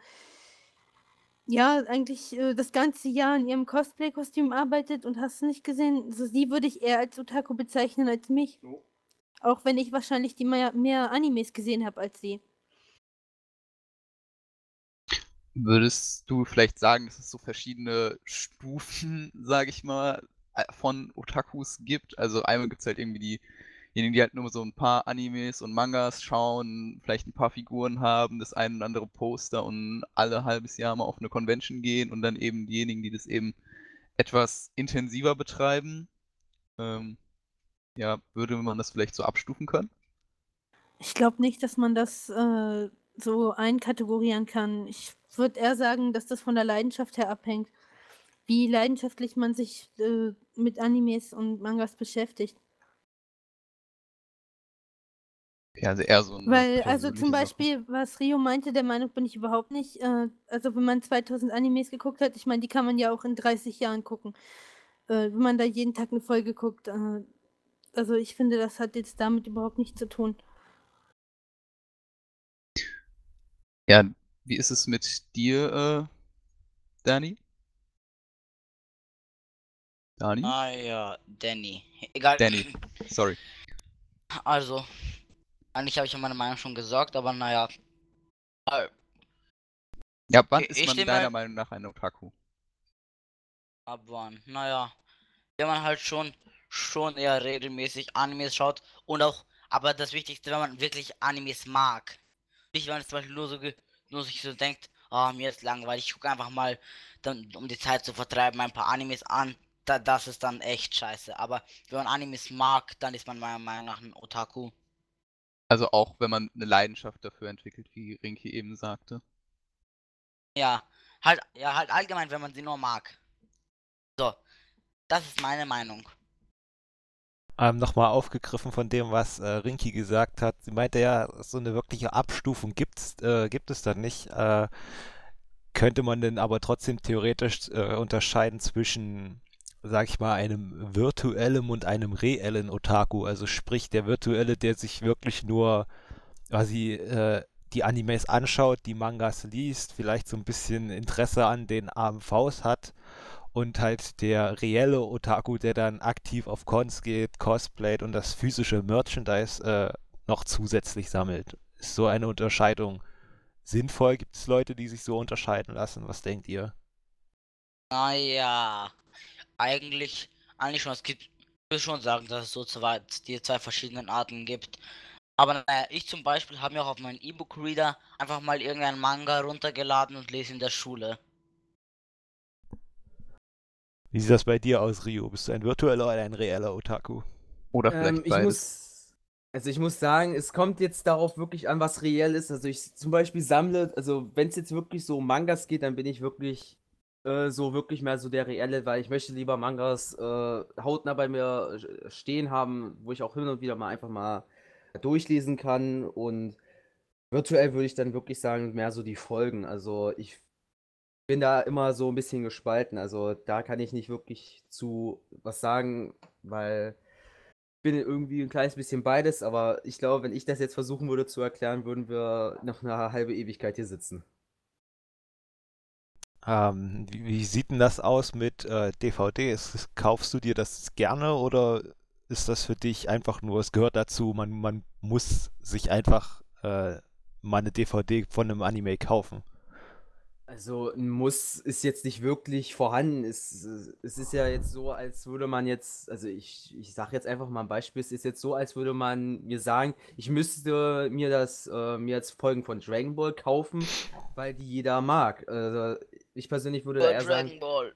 ja, eigentlich äh, das ganze Jahr in ihrem Cosplay-Kostüm arbeitet und hast du nicht gesehen, so sie würde ich eher als Otaku bezeichnen als mich. Auch wenn ich wahrscheinlich die mehr, mehr Animes gesehen habe als sie. Würdest du vielleicht sagen, dass es so verschiedene Stufen, sage ich mal, äh, von Otakus gibt? Also einmal gibt es halt irgendwie diejenigen, die halt nur so ein paar Animes und Mangas schauen, vielleicht ein paar Figuren haben, das ein oder andere Poster und alle halbes Jahr mal auf eine Convention gehen und dann eben diejenigen, die das eben etwas intensiver betreiben. Ähm, ja, würde man das vielleicht so abstufen können? Ich glaube nicht, dass man das äh, so einkategorieren kann. Ich würde eher sagen, dass das von der Leidenschaft her abhängt. Wie leidenschaftlich man sich äh, mit Animes und Mangas beschäftigt. Ja, also eher so ein Weil, also zum Sache. Beispiel, was Rio meinte, der Meinung bin ich überhaupt nicht. Äh, also, wenn man 2000 Animes geguckt hat, ich meine, die kann man ja auch in 30 Jahren gucken. Äh, wenn man da jeden Tag eine Folge guckt. Äh, also, ich finde, das hat jetzt damit überhaupt nichts zu tun. Ja, wie ist es mit dir, äh, Dani? Dani? Ah ja, Danny. Egal. Danny, sorry. Also, eigentlich habe ich ja meine Meinung schon gesagt, aber naja. Äh, Ja, wann Ich- ist man deiner mal- Meinung nach ein Otaku? Ab wann? Naja. Wenn man halt schon, schon eher regelmäßig Animes schaut und auch, aber das Wichtigste, wenn man wirklich Animes mag. Nicht, wenn man zum Beispiel nur so, nur sich so denkt, ah, mir ist langweilig, ich gucke einfach mal, dann, um die Zeit zu vertreiben, ein paar Animes an. Da, das ist dann echt scheiße. Aber wenn man Animes mag, dann ist man meiner Meinung nach ein Otaku. Also auch, wenn man eine Leidenschaft dafür entwickelt, wie Rinki eben sagte. Ja, halt, ja, halt allgemein, wenn man sie nur mag. So, das ist meine Meinung. Ähm, Nochmal aufgegriffen von dem, was äh, Rinki gesagt hat. Sie meinte ja, so eine wirkliche Abstufung gibt's, äh, gibt es da nicht. Äh, könnte man denn aber trotzdem theoretisch äh, unterscheiden zwischen, sag ich mal, einem virtuellen und einem reellen Otaku? Also sprich, der virtuelle, der sich wirklich nur quasi äh, die Animes anschaut, die Mangas liest, vielleicht so ein bisschen Interesse an den AMVs hat und halt der reelle Otaku, der dann aktiv auf Cons geht, cosplayt und das physische Merchandise äh, noch zusätzlich sammelt. Ist so eine Unterscheidung sinnvoll? Gibt es Leute, die sich so unterscheiden lassen? Was denkt ihr? Naja, eigentlich, eigentlich schon. Es gibt, ich würde schon sagen, dass es so zwei, die zwei verschiedenen Arten gibt. Aber naja, ich zum Beispiel habe mir auch auf meinen E-Book-Reader einfach mal irgendeinen Manga runtergeladen und lese in der Schule. Wie sieht das bei dir aus, Rio? Bist du ein virtueller oder ein reeller Otaku? Oder vielleicht Ähm, ich beides. muss, also ich muss sagen, es kommt jetzt darauf wirklich an, was reell ist. Also ich zum Beispiel sammle, also wenn es jetzt wirklich so um Mangas geht, dann bin ich wirklich äh, so wirklich mehr so der reelle, weil ich möchte lieber Mangas äh, hautnah bei mir äh, stehen haben, wo ich auch hin und wieder mal einfach mal durchlesen kann und virtuell würde ich dann wirklich sagen, mehr so die Folgen. Also ich bin da immer so ein bisschen gespalten. Also da kann ich nicht wirklich zu was sagen, weil ich bin irgendwie ein kleines bisschen beides, aber ich glaube, wenn ich das jetzt versuchen würde zu erklären, würden wir noch eine halbe Ewigkeit hier sitzen. Ähm, wie, wie sieht denn das aus mit äh, DVDs? Kaufst du dir das gerne oder ist das für dich einfach nur, es gehört dazu, man, man muss sich einfach äh, mal eine DVD von einem Anime kaufen? Also ein Muss ist jetzt nicht wirklich vorhanden. Es, es ist ja jetzt so, als würde man jetzt, also ich, ich sage jetzt einfach mal ein Beispiel, es ist jetzt so, als würde man mir sagen, ich müsste mir das, äh, mir jetzt Folgen von Dragon Ball kaufen, weil die jeder mag. Also ich persönlich würde da eher sagen, Dragon Ball.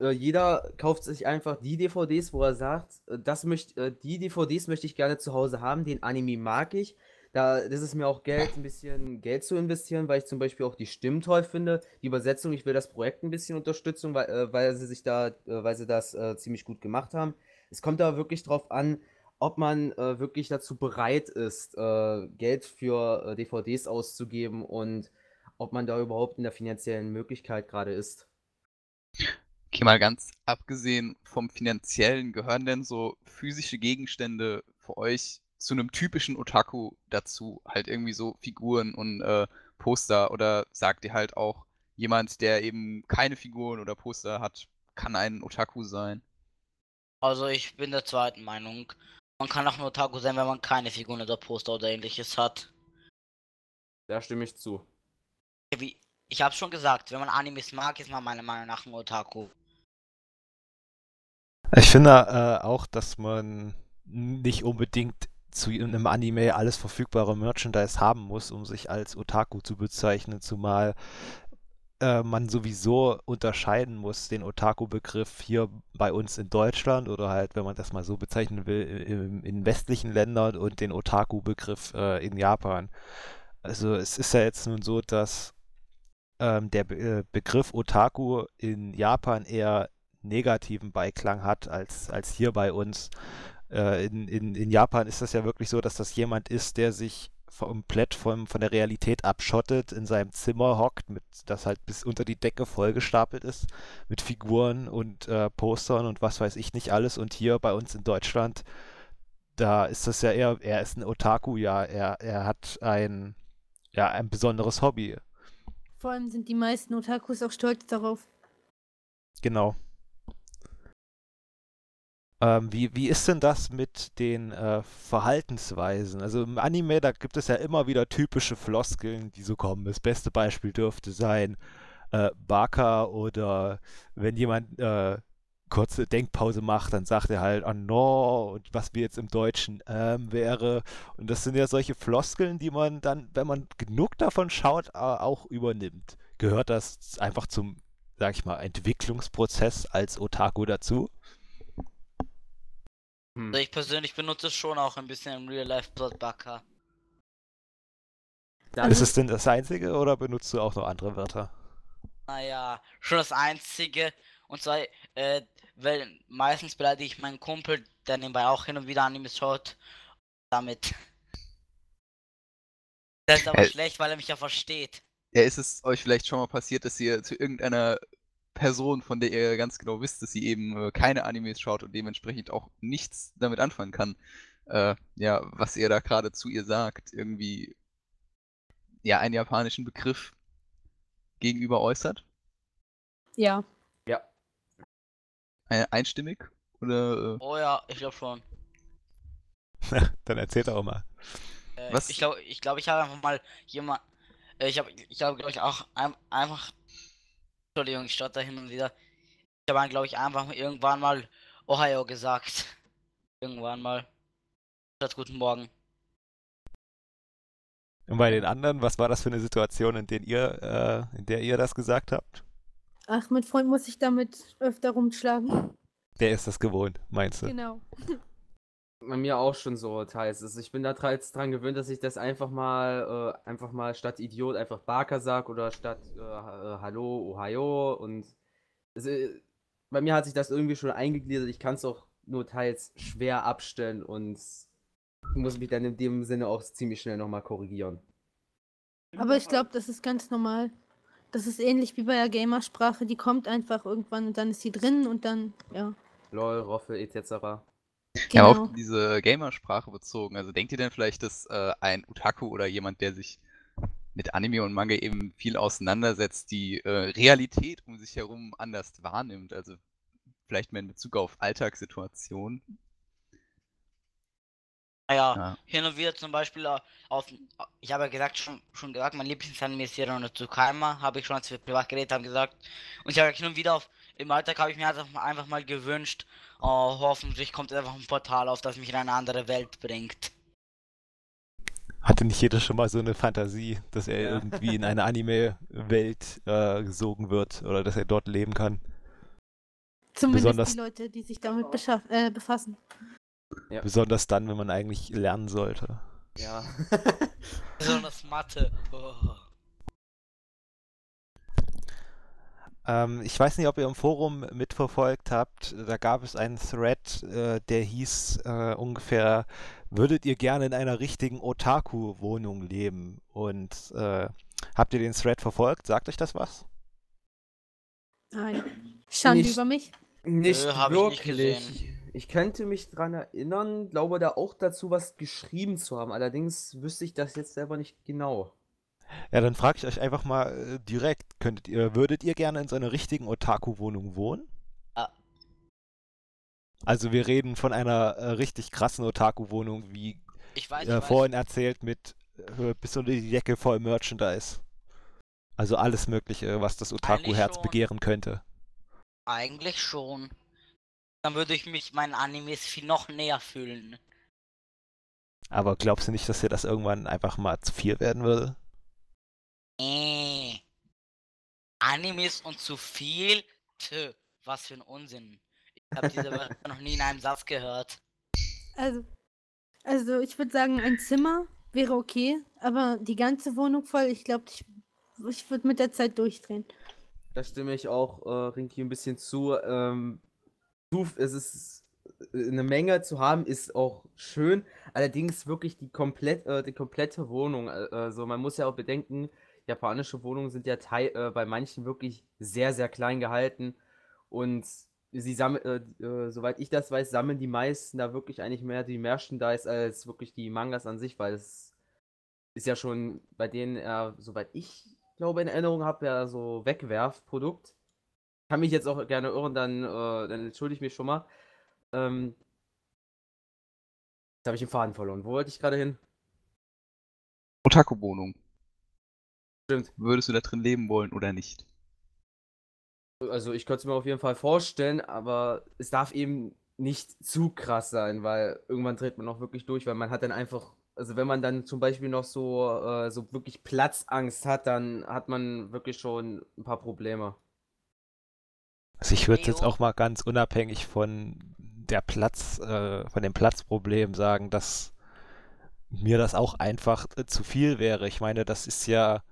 äh, jeder kauft sich einfach die DVDs, wo er sagt, äh, das möcht, äh, die DVDs möchte ich gerne zu Hause haben, den Anime mag ich. Da das ist mir auch Geld, ein bisschen Geld zu investieren, weil ich zum Beispiel auch die Stimmen toll finde. Die Übersetzung, ich will das Projekt ein bisschen unterstützen, weil, äh, weil sie sich da, äh, weil sie das äh, ziemlich gut gemacht haben. Es kommt aber wirklich drauf an, ob man äh, wirklich dazu bereit ist, äh, Geld für äh, DVDs auszugeben und ob man da überhaupt in der finanziellen Möglichkeit gerade ist. Okay, mal ganz abgesehen vom finanziellen, gehören denn so physische Gegenstände für euch zu einem typischen Otaku dazu? Halt irgendwie so Figuren und äh, Poster oder sagt ihr halt auch, jemand, der eben keine Figuren oder Poster hat, kann ein Otaku sein? Also ich bin der zweiten Meinung. Man kann auch nur Otaku sein, wenn man keine Figuren oder Poster oder ähnliches hat. Da stimme ich zu. Wie, ich hab's schon gesagt, wenn man Animes mag, ist man meiner Meinung nach ein Otaku. Ich finde äh, auch, dass man nicht unbedingt zu einem Anime alles verfügbare Merchandise haben muss, um sich als Otaku zu bezeichnen, zumal äh, man sowieso unterscheiden muss, den Otaku-Begriff hier bei uns in Deutschland oder halt, wenn man das mal so bezeichnen will, im, in westlichen Ländern und den Otaku-Begriff äh, in Japan. Also es ist ja jetzt nun so, dass ähm, der Be äh, Begriff Otaku in Japan eher negativen Beiklang hat als, als hier bei uns. Äh, in, in, in Japan ist das ja wirklich so, dass das jemand ist, der sich komplett vom, von der Realität abschottet, in seinem Zimmer hockt, mit, das halt bis unter die Decke vollgestapelt ist, mit Figuren und äh, Postern und was weiß ich nicht alles. Und hier bei uns in Deutschland, da ist das ja eher, er ist ein Otaku, ja, er, er hat ein, ja, ein besonderes Hobby. Vor allem sind die meisten Otakus auch stolz darauf. Genau. Ähm, wie, wie ist denn das mit den äh, Verhaltensweisen? Also im Anime, da gibt es ja immer wieder typische Floskeln, die so kommen. Das beste Beispiel dürfte sein äh, Baka oder wenn jemand äh, kurze Denkpause macht, dann sagt er halt, oh no, und was wir jetzt im Deutschen ähm, wäre. Und das sind ja solche Floskeln, die man dann, wenn man genug davon schaut, auch übernimmt. Gehört das einfach zum, sag ich mal, Entwicklungsprozess als Otaku dazu? Hm. Also ich persönlich benutze es schon auch ein bisschen im Real Life Bloodbucker. Dann, Ist es denn das Einzige oder benutzt du auch noch andere Wörter? Naja, schon das einzige. Und zwar, äh, weil meistens beleidige ich meinen Kumpel, der nebenbei auch hin und wieder Animes schaut. Damit. Das ist aber Äh. schlecht, weil er mich ja versteht. Ja, ist es euch vielleicht schon mal passiert, dass ihr zu irgendeiner Person, von der ihr ganz genau wisst, dass sie eben äh, keine Animes schaut und dementsprechend auch nichts damit anfangen kann, äh, ja, was ihr da gerade zu ihr sagt, irgendwie ja einen japanischen Begriff gegenüber äußert? Ja. Ja. Ein- Einstimmig? Oder äh, Oh ja, ich glaube schon. Dann erzählt auch mal. Äh, Was? Ich glaube, ich, glaub, ich habe einfach mal jemand. Äh, ich habe, ich habe, glaube ich, auch ein, einfach. Entschuldigung, ich stotter hin und wieder. Ich habe, glaube ich, einfach irgendwann mal Ohio gesagt. Irgendwann mal. Statt guten Morgen. Und bei den anderen, was war das für eine Situation, in, der ihr, äh, in der ihr das gesagt habt? Ach, mit Freund muss ich damit öfter rumschlagen. Der ist das gewohnt, meinst du? Genau. Bei mir auch schon so teils. Also ich bin da jetzt dran gewöhnt, dass ich das einfach mal, äh, einfach mal statt Idiot einfach Barker sag oder statt äh, äh, Hallo, Ohio und also, bei mir hat sich das irgendwie schon eingegliedert. Ich kann es auch nur teils schwer abstellen und muss mich dann in dem Sinne auch ziemlich schnell nochmal korrigieren. Aber ich glaube, das ist ganz normal. Das ist ähnlich wie bei der Gamersprache. Die kommt einfach irgendwann und dann ist sie drin und dann, ja. LOL, Roffel etc. ja, aber Genau. auf diese Gamersprache bezogen. Also denkt ihr denn vielleicht, dass äh, ein Otaku oder jemand, der sich mit Anime und Manga eben viel auseinandersetzt, die äh, Realität um sich herum anders wahrnimmt? Also vielleicht mehr in Bezug auf Alltagssituationen. Naja, Ja. hin und wieder zum Beispiel äh, auf. Ich habe ja gesagt, schon, schon gesagt, mein Lieblingsanime ist Hero no Tsukaima. Habe ich schon, als wir privat geredet haben, gesagt. Und ich habe hin und wieder auf. Im Alltag habe ich mir einfach, mal- einfach mal gewünscht, oh, hoffentlich kommt einfach ein Portal auf, das mich in eine andere Welt bringt. Hatte nicht jeder schon mal so eine Fantasie, dass er Ja. irgendwie in eine Anime-Welt äh, gesogen wird oder dass er dort leben kann? Zumindest besonders- die Leute, die sich damit beschaff- äh, befassen. Besonders dann, wenn man eigentlich lernen sollte. Ja. Besonders Mathe. Oh. Ähm, ich weiß nicht, ob ihr im Forum mitverfolgt habt. Da gab es einen Thread, äh, der hieß äh, ungefähr, würdet ihr gerne in einer richtigen Otaku-Wohnung leben? Und äh, habt ihr den Thread verfolgt? Sagt euch das was? Nein. Schande Nicht- über mich. Nicht Nö, hab ich nicht wirklich. Ich könnte mich dran erinnern, glaube da auch dazu was geschrieben zu haben. Allerdings wüsste ich das jetzt selber nicht genau. Ja, dann frage ich euch einfach mal äh, direkt, könntet ihr, würdet ihr gerne in so einer richtigen Otaku-Wohnung wohnen? Ah. Also wir reden von einer äh, richtig krassen Otaku-Wohnung, wie Ich weiß, ich äh, weiß. vorhin erzählt, mit äh, bis unter die Decke voll Merchandise. Also alles Mögliche, was das Otaku-Herz begehren könnte. Eigentlich schon. Dann würde ich mich meinen Animes viel noch näher fühlen. Aber glaubst du nicht, dass dir das irgendwann einfach mal zu viel werden würde? Äh. Animes und zu viel? Tö, was für ein Unsinn. Ich habe diese Wörter noch nie in einem Satz gehört. Also, also ich würde sagen, ein Zimmer wäre okay, aber die ganze Wohnung voll, ich glaube, ich, ich würde mit der Zeit durchdrehen. Da stimme ich auch äh, Rinki ein bisschen zu. Ähm, es ist äh, eine Menge zu haben, ist auch schön. Allerdings wirklich die komplett, äh, die komplette Wohnung. Also man muss ja auch bedenken, japanische Wohnungen sind ja äh, bei manchen wirklich sehr, sehr klein gehalten. Und sie sammeln, äh, äh, soweit ich das weiß, sammeln die meisten da wirklich eigentlich mehr die Merchandise als wirklich die Mangas an sich, weil es ist ja schon bei denen, äh, soweit ich glaube in Erinnerung habe, ja so Wegwerfprodukt. Kann mich jetzt auch gerne irren, dann, äh, dann entschuldige ich mich schon mal. Ähm, jetzt habe ich den Faden verloren. Wo wollte ich gerade hin? Otaku-Wohnung. Stimmt. Würdest du da drin leben wollen oder nicht? Also ich könnte es mir auf jeden Fall vorstellen, aber es darf eben nicht zu krass sein, weil irgendwann dreht man auch wirklich durch, weil man hat dann einfach, also wenn man dann zum Beispiel noch so, äh, so wirklich Platzangst hat, dann hat man wirklich schon ein paar Probleme. Also ich würde jetzt auch mal ganz unabhängig von der Platz, äh, von dem Platzproblem sagen, dass mir das auch einfach äh, zu viel wäre. Ich meine, das ist ja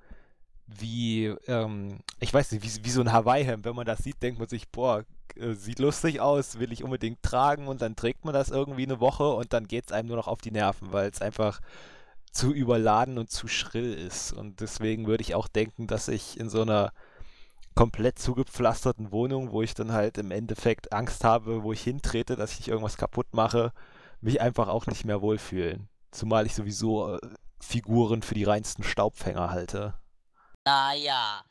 wie, ähm, ich weiß nicht, wie, wie so ein Hawaii-Hemd. Wenn man das sieht, denkt man sich, boah, äh, sieht lustig aus, will ich unbedingt tragen und dann trägt man das irgendwie eine Woche und dann geht es einem nur noch auf die Nerven, weil es einfach zu überladen und zu schrill ist. Und deswegen würde ich auch denken, dass ich in so einer komplett zugepflasterten Wohnung, wo ich dann halt im Endeffekt Angst habe, wo ich hintrete, dass ich irgendwas kaputt mache, mich einfach auch nicht mehr wohlfühlen. Zumal ich sowieso äh, Figuren für die reinsten Staubfänger halte. Naja,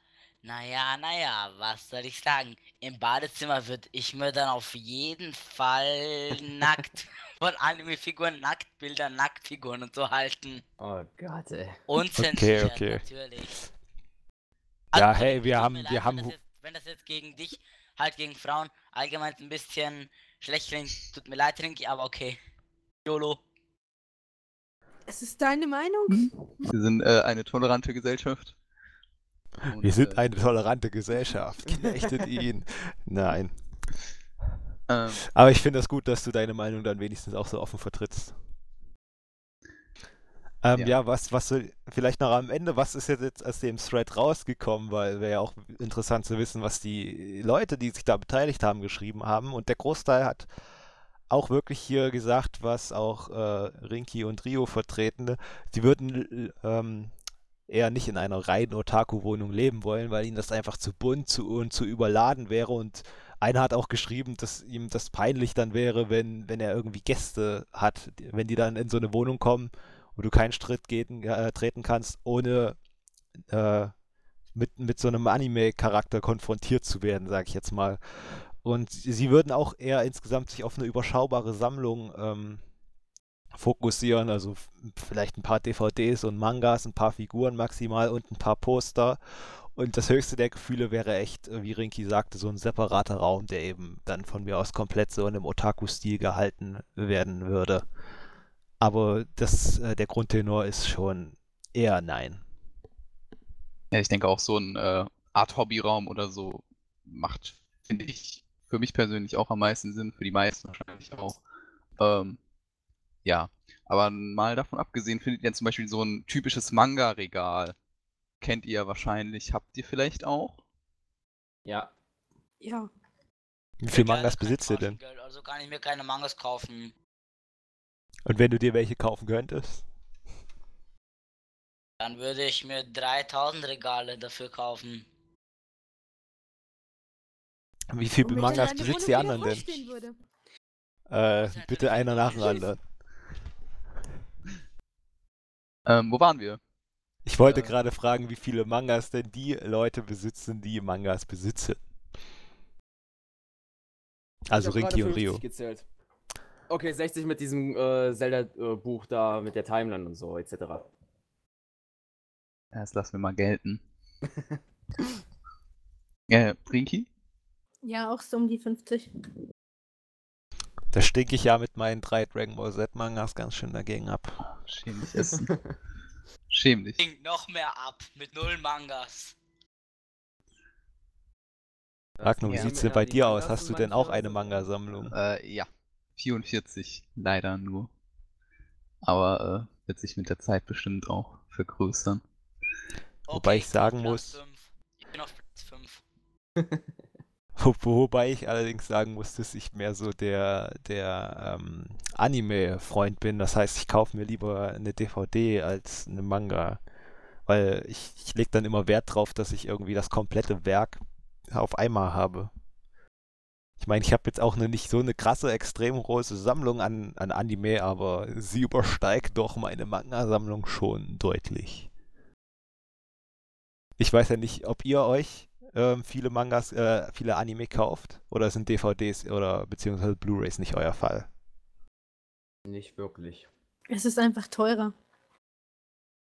naja, naja, was soll ich sagen? Im Badezimmer würde ich mir dann auf jeden Fall nackt von Anime-Figuren, Nacktbilder, Nacktfiguren und so halten. Oh Gott, ey. Unzensiert, okay. natürlich. Ja, Also, hey, tut wir haben- leid, wir wenn haben das hu- jetzt, wenn das jetzt gegen dich, halt gegen Frauen, allgemein ein bisschen schlecht klingt, tut mir leid, Rinki, aber okay. YOLO. Es ist deine Meinung? Wir sind äh, eine tolerante Gesellschaft. Und, Wir sind äh, eine tolerante Gesellschaft. Knechtet ihn. Nein. ähm, Aber ich finde es das gut, dass du deine Meinung dann wenigstens auch so offen vertrittst. Ähm, ja. Ja. was, was soll- vielleicht noch am Ende, was ist jetzt aus dem Thread rausgekommen, weil wäre ja auch interessant zu wissen, was die Leute, die sich da beteiligt haben, geschrieben haben. Und der Großteil hat auch wirklich hier gesagt, was auch äh, Rinki und Rio vertreten, sie würden ähm, eher nicht in einer reinen Otaku-Wohnung leben wollen, weil ihnen das einfach zu bunt zu, und zu überladen wäre. Und einer hat auch geschrieben, dass ihm das peinlich dann wäre, wenn, wenn er irgendwie Gäste hat, wenn die dann in so eine Wohnung kommen, wo du keinen Schritt gehen, äh, treten kannst, ohne äh, mit, mit so einem Anime-Charakter konfrontiert zu werden, sag ich jetzt mal. Und sie sie würden auch eher insgesamt sich auf eine überschaubare Sammlung ähm, fokussieren, also vielleicht ein paar DVDs und Mangas, ein paar Figuren maximal und ein paar Poster. Und das höchste der Gefühle wäre echt, äh, wie Rinki sagte, so ein separater Raum, der eben dann von mir aus komplett so in einem Otaku-Stil gehalten werden würde. Aber das, äh, der Grundtenor ist schon eher nein. ja, ich denke auch so ein äh, Art Hobbyraum oder so macht, finde ich, für mich persönlich auch am meisten Sinn, für die meisten wahrscheinlich auch. Ähm, ja, aber mal davon abgesehen, findet ihr zum Beispiel so ein typisches Manga-Regal. Kennt ihr wahrscheinlich, habt ihr vielleicht auch? Ja. Ja. Wie viele Mangas besitzt ihr denn? Also kann ich mir keine Mangas kaufen. Und wenn du dir welche kaufen könntest? Dann würde ich mir 3000 Regale dafür kaufen. Wie viele Mangas besitzt die anderen denn? Äh, bitte einer nach dem anderen. Ähm, wo waren wir? Ich wollte Äh. gerade fragen, wie viele Mangas denn die Leute besitzen, die Mangas besitzen. Also Rinki und 50 Rio. gezählt. Okay, 60 mit diesem äh, Zelda-Buch da, mit der Timeline und so, etc. Das lassen wir mal gelten. äh, Rinki? Ja, auch so um die 50. Da stinke ich ja mit meinen drei Dragon Ball Z Mangas ganz schön dagegen ab. Schäm dich essen. Schäm dich. Ding noch mehr ab mit null Mangas. Ragnar, wie Ja. sieht's denn bei dir aus? Hast du denn auch eine Manga-Sammlung? Äh, ja. 44, leider nur. Aber äh, wird sich mit der Zeit bestimmt auch vergrößern. Wobei ich auf sagen Platz muss- fünf. Ich bin auf Platz 5. Wo, wobei ich allerdings sagen muss, dass ich mehr so der, der ähm, Anime-Freund bin. Das heißt, ich kaufe mir lieber eine DVD als eine Manga. Weil ich, ich lege dann immer Wert drauf, dass ich irgendwie das komplette Werk auf einmal habe. Ich meine, ich habe jetzt auch eine, nicht so eine krasse, extrem große Sammlung an, an Anime, aber sie übersteigt doch meine Manga-Sammlung schon deutlich. Ich weiß ja nicht, ob ihr euch ähm, viele Mangas, äh, viele Anime kauft oder sind DVDs oder beziehungsweise Blu-rays nicht euer Fall? Nicht wirklich. Es ist einfach teurer.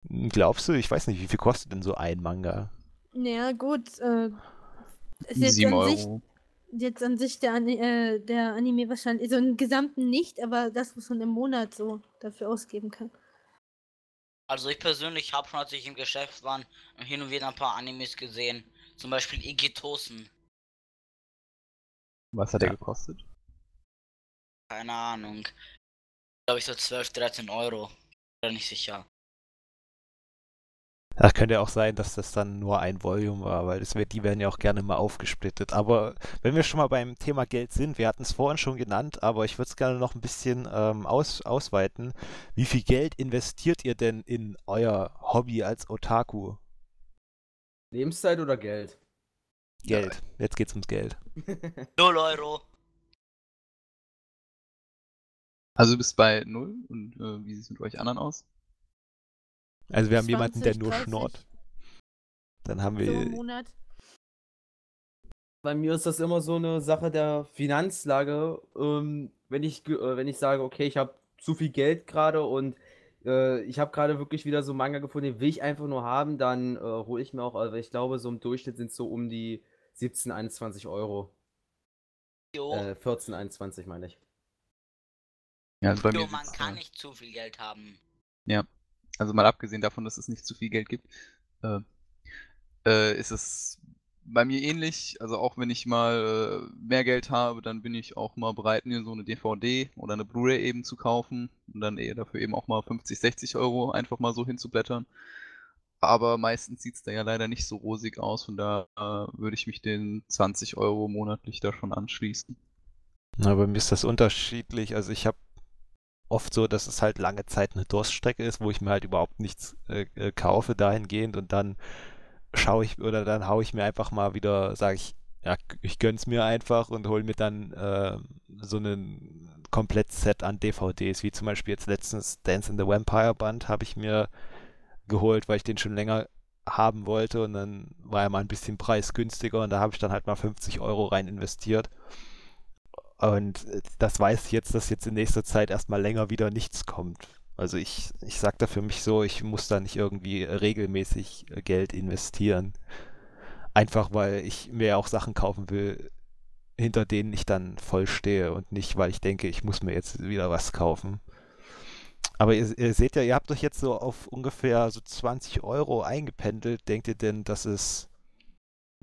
Hm, Glaubst du? Ich weiß nicht, wie viel kostet denn so ein Manga? Naja, gut. Äh, ist jetzt 7 an sich, Euro. jetzt an sich der, äh, der Anime wahrscheinlich, so im Gesamten nicht, aber das, was man im Monat so dafür ausgeben kann. Also ich persönlich habe schon, als ich im Geschäft war, hin und wieder ein paar Animes gesehen. Zum Beispiel Igitosen. Was hat der Ja. gekostet? Keine Ahnung. Glaube ich so 12, 13 Euro. Oder nicht sicher. Das könnte ja auch sein, dass das dann nur ein Volume war, weil das wird, die werden ja auch gerne mal aufgesplittet. Aber wenn wir schon mal beim Thema Geld sind, wir hatten es vorhin schon genannt, aber ich würde es gerne noch ein bisschen ähm, aus, ausweiten. Wie viel Geld investiert ihr denn in euer Hobby als Otaku? Lebenszeit oder Geld? Geld. Jetzt geht's ums Geld. 0 Euro. Also du bist bei 0 und äh, wie sieht es mit euch anderen aus? Also wir haben jemanden, der 20, nur 30. schnurrt. Dann haben So im wir. Monat. Bei mir ist das immer so eine Sache der Finanzlage. Ähm, wenn, ich, äh, wenn ich sage, okay, ich habe zu viel Geld gerade und äh, ich habe gerade wirklich wieder so Manga gefunden, den will ich einfach nur haben, dann äh, hole ich mir auch, also ich glaube, so im Durchschnitt sind es so um die 17, 21 Euro. Jo, Äh, 14, 21 meine ich. Ja, also bei jo mir man kann nicht zu viel Geld haben. Also mal abgesehen davon, dass es nicht zu viel Geld gibt, äh, äh, ist es bei mir ähnlich. Also auch wenn ich mal äh, mehr Geld habe, dann bin ich auch mal bereit, mir so eine DVD oder eine Blu-ray eben zu kaufen und dann eher dafür eben auch mal 50, 60 Euro einfach mal so hinzublättern. Aber meistens sieht es da ja leider nicht so rosig aus, von da äh, würde ich mich den 20 Euro monatlich da schon anschließen. Na, bei mir ist das unterschiedlich. Also ich habe oft so, dass es halt lange Zeit eine Durststrecke ist, wo ich mir halt überhaupt nichts äh, äh, kaufe dahingehend und dann schaue ich oder dann haue ich mir einfach mal wieder, sage ich, ja, ich gönn's mir einfach und hole mir dann äh, so ein Komplettset an DVDs, wie zum Beispiel jetzt letztens Dance in the Vampire Band habe ich mir geholt, weil ich den schon länger haben wollte und dann war er mal ein bisschen preisgünstiger und da habe ich dann halt mal 50 Euro rein investiert. Und äh, das weiß ich jetzt, dass jetzt in nächster Zeit erstmal länger wieder nichts kommt. Also ich, ich sag da für mich so, ich muss da nicht irgendwie regelmäßig äh, Geld investieren. Einfach weil ich mir auch Sachen kaufen will, hinter denen ich dann voll stehe und nicht, weil ich denke, ich muss mir jetzt wieder was kaufen. Aber ihr, ihr seht ja, ihr habt euch jetzt so auf ungefähr so 20 Euro eingependelt. Denkt ihr denn, dass es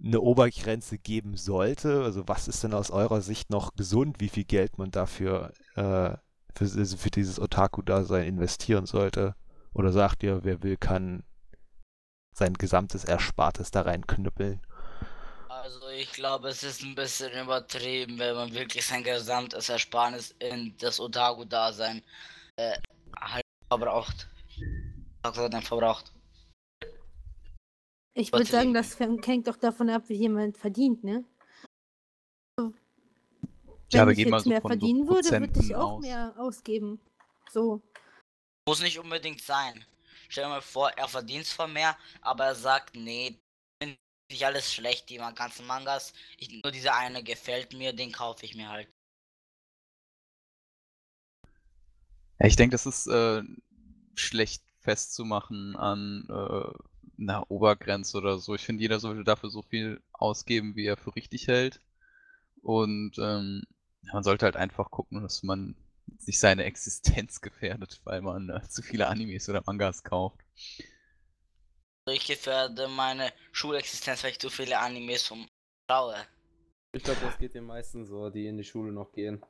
eine Obergrenze geben sollte? Also was ist denn aus eurer Sicht noch gesund, wie viel Geld man dafür äh, für, also für dieses Otaku-Dasein investieren sollte? Oder sagt ihr, wer will, kann sein gesamtes Erspartes da reinknüppeln? Also ich glaube, es ist ein bisschen übertrieben, wenn man wirklich sein gesamtes Ersparnis in das Otaku-Dasein äh, halt verbraucht. Dann verbraucht. Ich würde sagen, das hängt doch davon ab, wie jemand verdient, ne? So. Ja, Wenn aber ich jetzt so mehr verdienen würde, würde ich auch aus. mehr ausgeben. So. Muss nicht unbedingt sein. Stell dir mal vor, er verdient zwar mehr, aber er sagt, nee, finde ich alles schlecht, die ganzen Mangas. Ich, nur dieser eine gefällt mir, den kaufe ich mir halt. Ja, ich denke, das ist äh, schlecht festzumachen an äh, einer Obergrenze oder so. Ich finde, jeder sollte dafür so viel ausgeben, wie er für richtig hält. Und ähm, man sollte halt einfach gucken, dass man sich seine Existenz gefährdet, weil man äh, zu viele Animes oder Mangas kauft. Ich gefährde meine Schulexistenz, weil ich zu viele Animes vom schaue. Ich glaube, das geht den meisten so, die in die Schule noch gehen.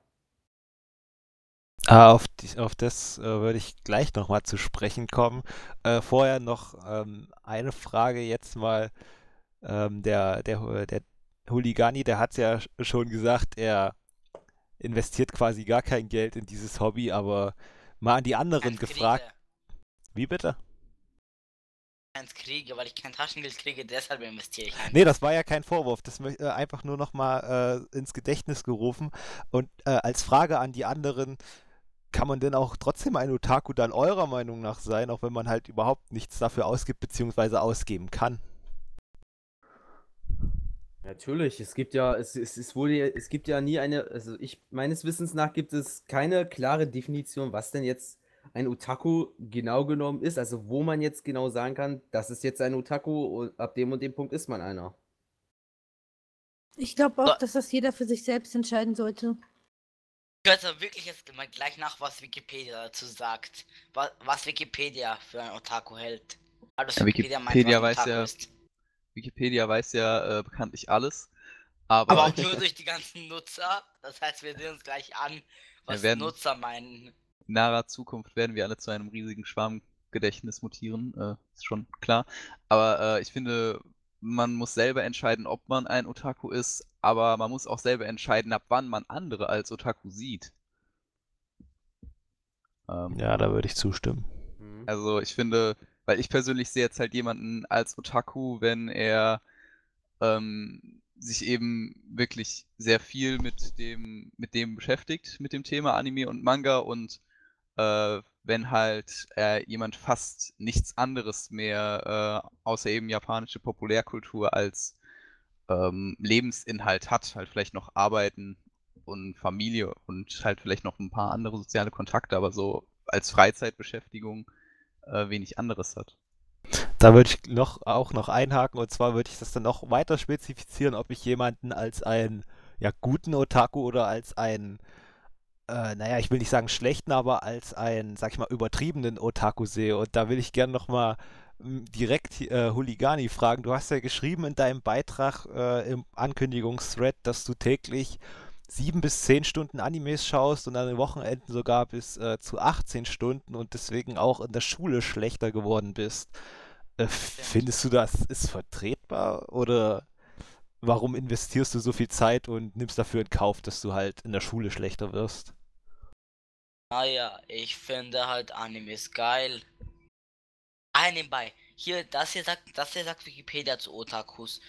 Ah, auf, die, auf das äh, würde ich gleich nochmal zu sprechen kommen. Äh, vorher noch ähm, eine Frage jetzt mal. Ähm, der, der, der Huligani, der hat ja sch- schon gesagt, er investiert quasi gar kein Geld in dieses Hobby, aber mal an die anderen Keins gefragt. Kriege. Wie bitte? Keins kriege, weil ich kein Taschengeld kriege, deshalb investiere ich einfach. Nee, das war ja kein Vorwurf. Das äh, einfach nur nochmal äh, ins Gedächtnis gerufen. Und äh, als Frage an die anderen, kann man denn auch trotzdem ein Otaku dann eurer Meinung nach sein, auch wenn man halt überhaupt nichts dafür ausgibt, beziehungsweise ausgeben kann? Natürlich, es gibt ja, es, es, es wurde, ja- es gibt ja nie eine, also ich, meines Wissens nach gibt es keine klare Definition, was denn jetzt ein Otaku genau genommen ist, also wo man jetzt genau sagen kann, das ist jetzt ein Otaku und ab dem und dem Punkt ist man einer. Ich glaube auch, So. dass das jeder für sich selbst entscheiden sollte. Ich höre jetzt wirklich jetzt mal gleich nach, was Wikipedia dazu sagt. Was, was Wikipedia für ein Otaku hält. Also Ja, Wikipedia ein weiß ja- ist. Wikipedia weiß ja äh, bekanntlich alles, aber, Aber auch nur durch die ganzen Nutzer. Das heißt, wir sehen uns gleich an, was werden- Nutzer meinen. in naher Zukunft werden wir alle zu einem riesigen Schwarm Gedächtnis mutieren, äh, ist schon klar. Aber äh, ich finde, man muss selber entscheiden, ob man ein Otaku ist, aber man muss auch selber entscheiden, ab wann man andere als Otaku sieht. Ähm, ja, da würde ich zustimmen. Mhm. Also ich finde, weil ich persönlich sehe jetzt halt jemanden als Otaku, wenn er ähm, sich eben wirklich sehr viel mit dem, mit dem beschäftigt, mit dem Thema Anime und Manga und äh, wenn halt äh, jemand fast nichts anderes mehr äh, außer eben japanische Populärkultur als ähm, Lebensinhalt hat, halt vielleicht noch Arbeiten und Familie und halt vielleicht noch ein paar andere soziale Kontakte, aber so als Freizeitbeschäftigung äh, wenig anderes hat. Da würde ich noch, auch noch einhaken und zwar würde ich das dann noch weiter spezifizieren, ob ich jemanden als einen ja, guten Otaku oder als einen, äh, naja, ich will nicht sagen schlechten, aber als einen, sag ich mal, übertriebenen Otaku sehe. Und da will ich gerne nochmal hm, direkt äh, Huligani fragen. Du hast ja geschrieben in deinem Beitrag äh, im Ankündigungsthread, dass du täglich sieben bis zehn Stunden Animes schaust und an den Wochenenden sogar bis äh, zu 18 Stunden und deswegen auch in der Schule schlechter geworden bist. Äh, findest du, das ist vertretbar oder warum investierst du so viel Zeit und nimmst dafür in Kauf, dass du halt in der Schule schlechter wirst? Naja, ich finde halt Animes geil. Ah, nebenbei. Hier, das hier sagt, das hier sagt Wikipedia zu Otakus.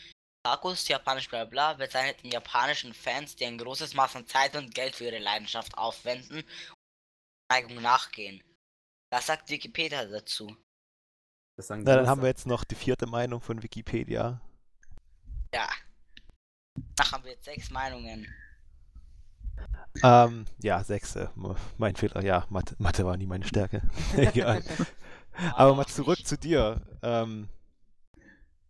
Otakus, japanisch bla bla, bezeichnet den japanischen Fans, die ein großes Maß an Zeit und Geld für ihre Leidenschaft aufwenden und Neigung nachgehen. Das sagt Wikipedia dazu. Na, dann haben wir jetzt noch die vierte Meinung von Wikipedia. Ja. Ach, haben wir jetzt sechs Meinungen. Ähm, ja, sechste. Mein Fehler, ja, Mathe, Mathe war nie meine Stärke. Egal. Aber mal zurück zu dir. Ähm,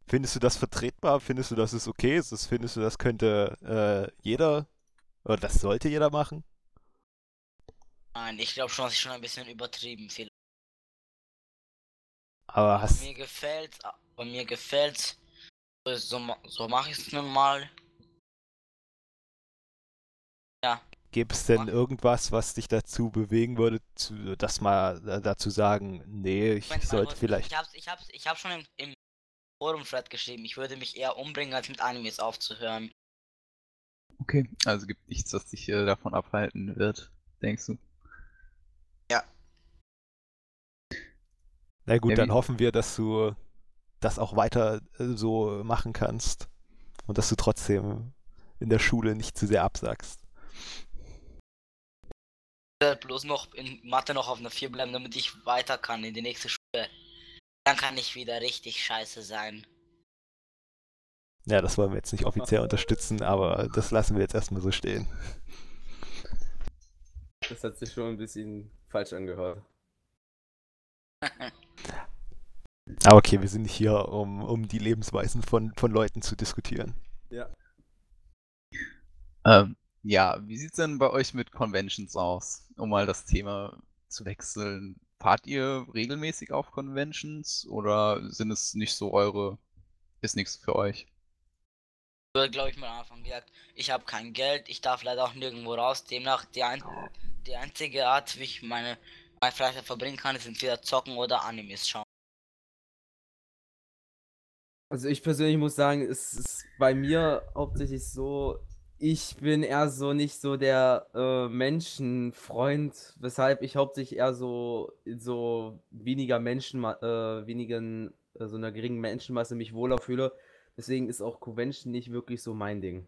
Findest du das vertretbar? Findest du, dass es okay ist? Findest du, das könnte äh, jeder oder das sollte jeder machen? Nein, ich glaube schon, dass ich schon ein bisschen übertrieben viel. Aber hast Mir gefällt, bei mir gefällt, so, so mache ich es nun mal. Ja. Gibt es denn irgendwas, was dich dazu bewegen würde, zu, das mal äh, dazu sagen, nee, ich Moment, sollte vielleicht. Ich hab's, ich hab's, ich hab's schon im, im Forum-Thread geschrieben, ich würde mich eher umbringen, als mit Animes aufzuhören. Okay, also gibt nichts, was dich äh, davon abhalten wird, denkst du? Ja. Na gut, ja, dann hoffen wir, dass du das auch weiter äh, so machen kannst und dass du trotzdem in der Schule nicht zu sehr absagst. Ich werde bloß noch in Mathe noch auf einer 4 bleiben, damit ich weiter kann in die nächste Schule. Dann kann ich wieder richtig scheiße sein. Ja, das wollen wir jetzt nicht offiziell unterstützen, aber das lassen wir jetzt erstmal so stehen. Das hat sich schon ein bisschen falsch angehört. Aber okay, wir sind nicht hier, um, um die Lebensweisen von, von Leuten zu diskutieren. Ja. Ähm, ja, wie sieht es denn bei euch mit Conventions aus? Um mal das Thema zu wechseln. Fahrt ihr regelmäßig auf Conventions oder sind es nicht so eure, ist nichts für euch? Ich würde, glaube ich, mal anfangen gesagt, ich habe kein Geld, ich darf leider auch nirgendwo raus. Demnach, die, ein die einzige Art, wie ich meine, meine Freizeit verbringen kann, ist entweder zocken oder Animes schauen. Also ich persönlich muss sagen, es ist bei mir hauptsächlich so, ich bin eher so nicht so der äh, Menschenfreund, weshalb ich hauptsächlich eher so so weniger Menschen, äh, wenigen, äh, so einer geringen Menschenmasse mich wohler fühle. Deswegen ist auch Convention nicht wirklich so mein Ding.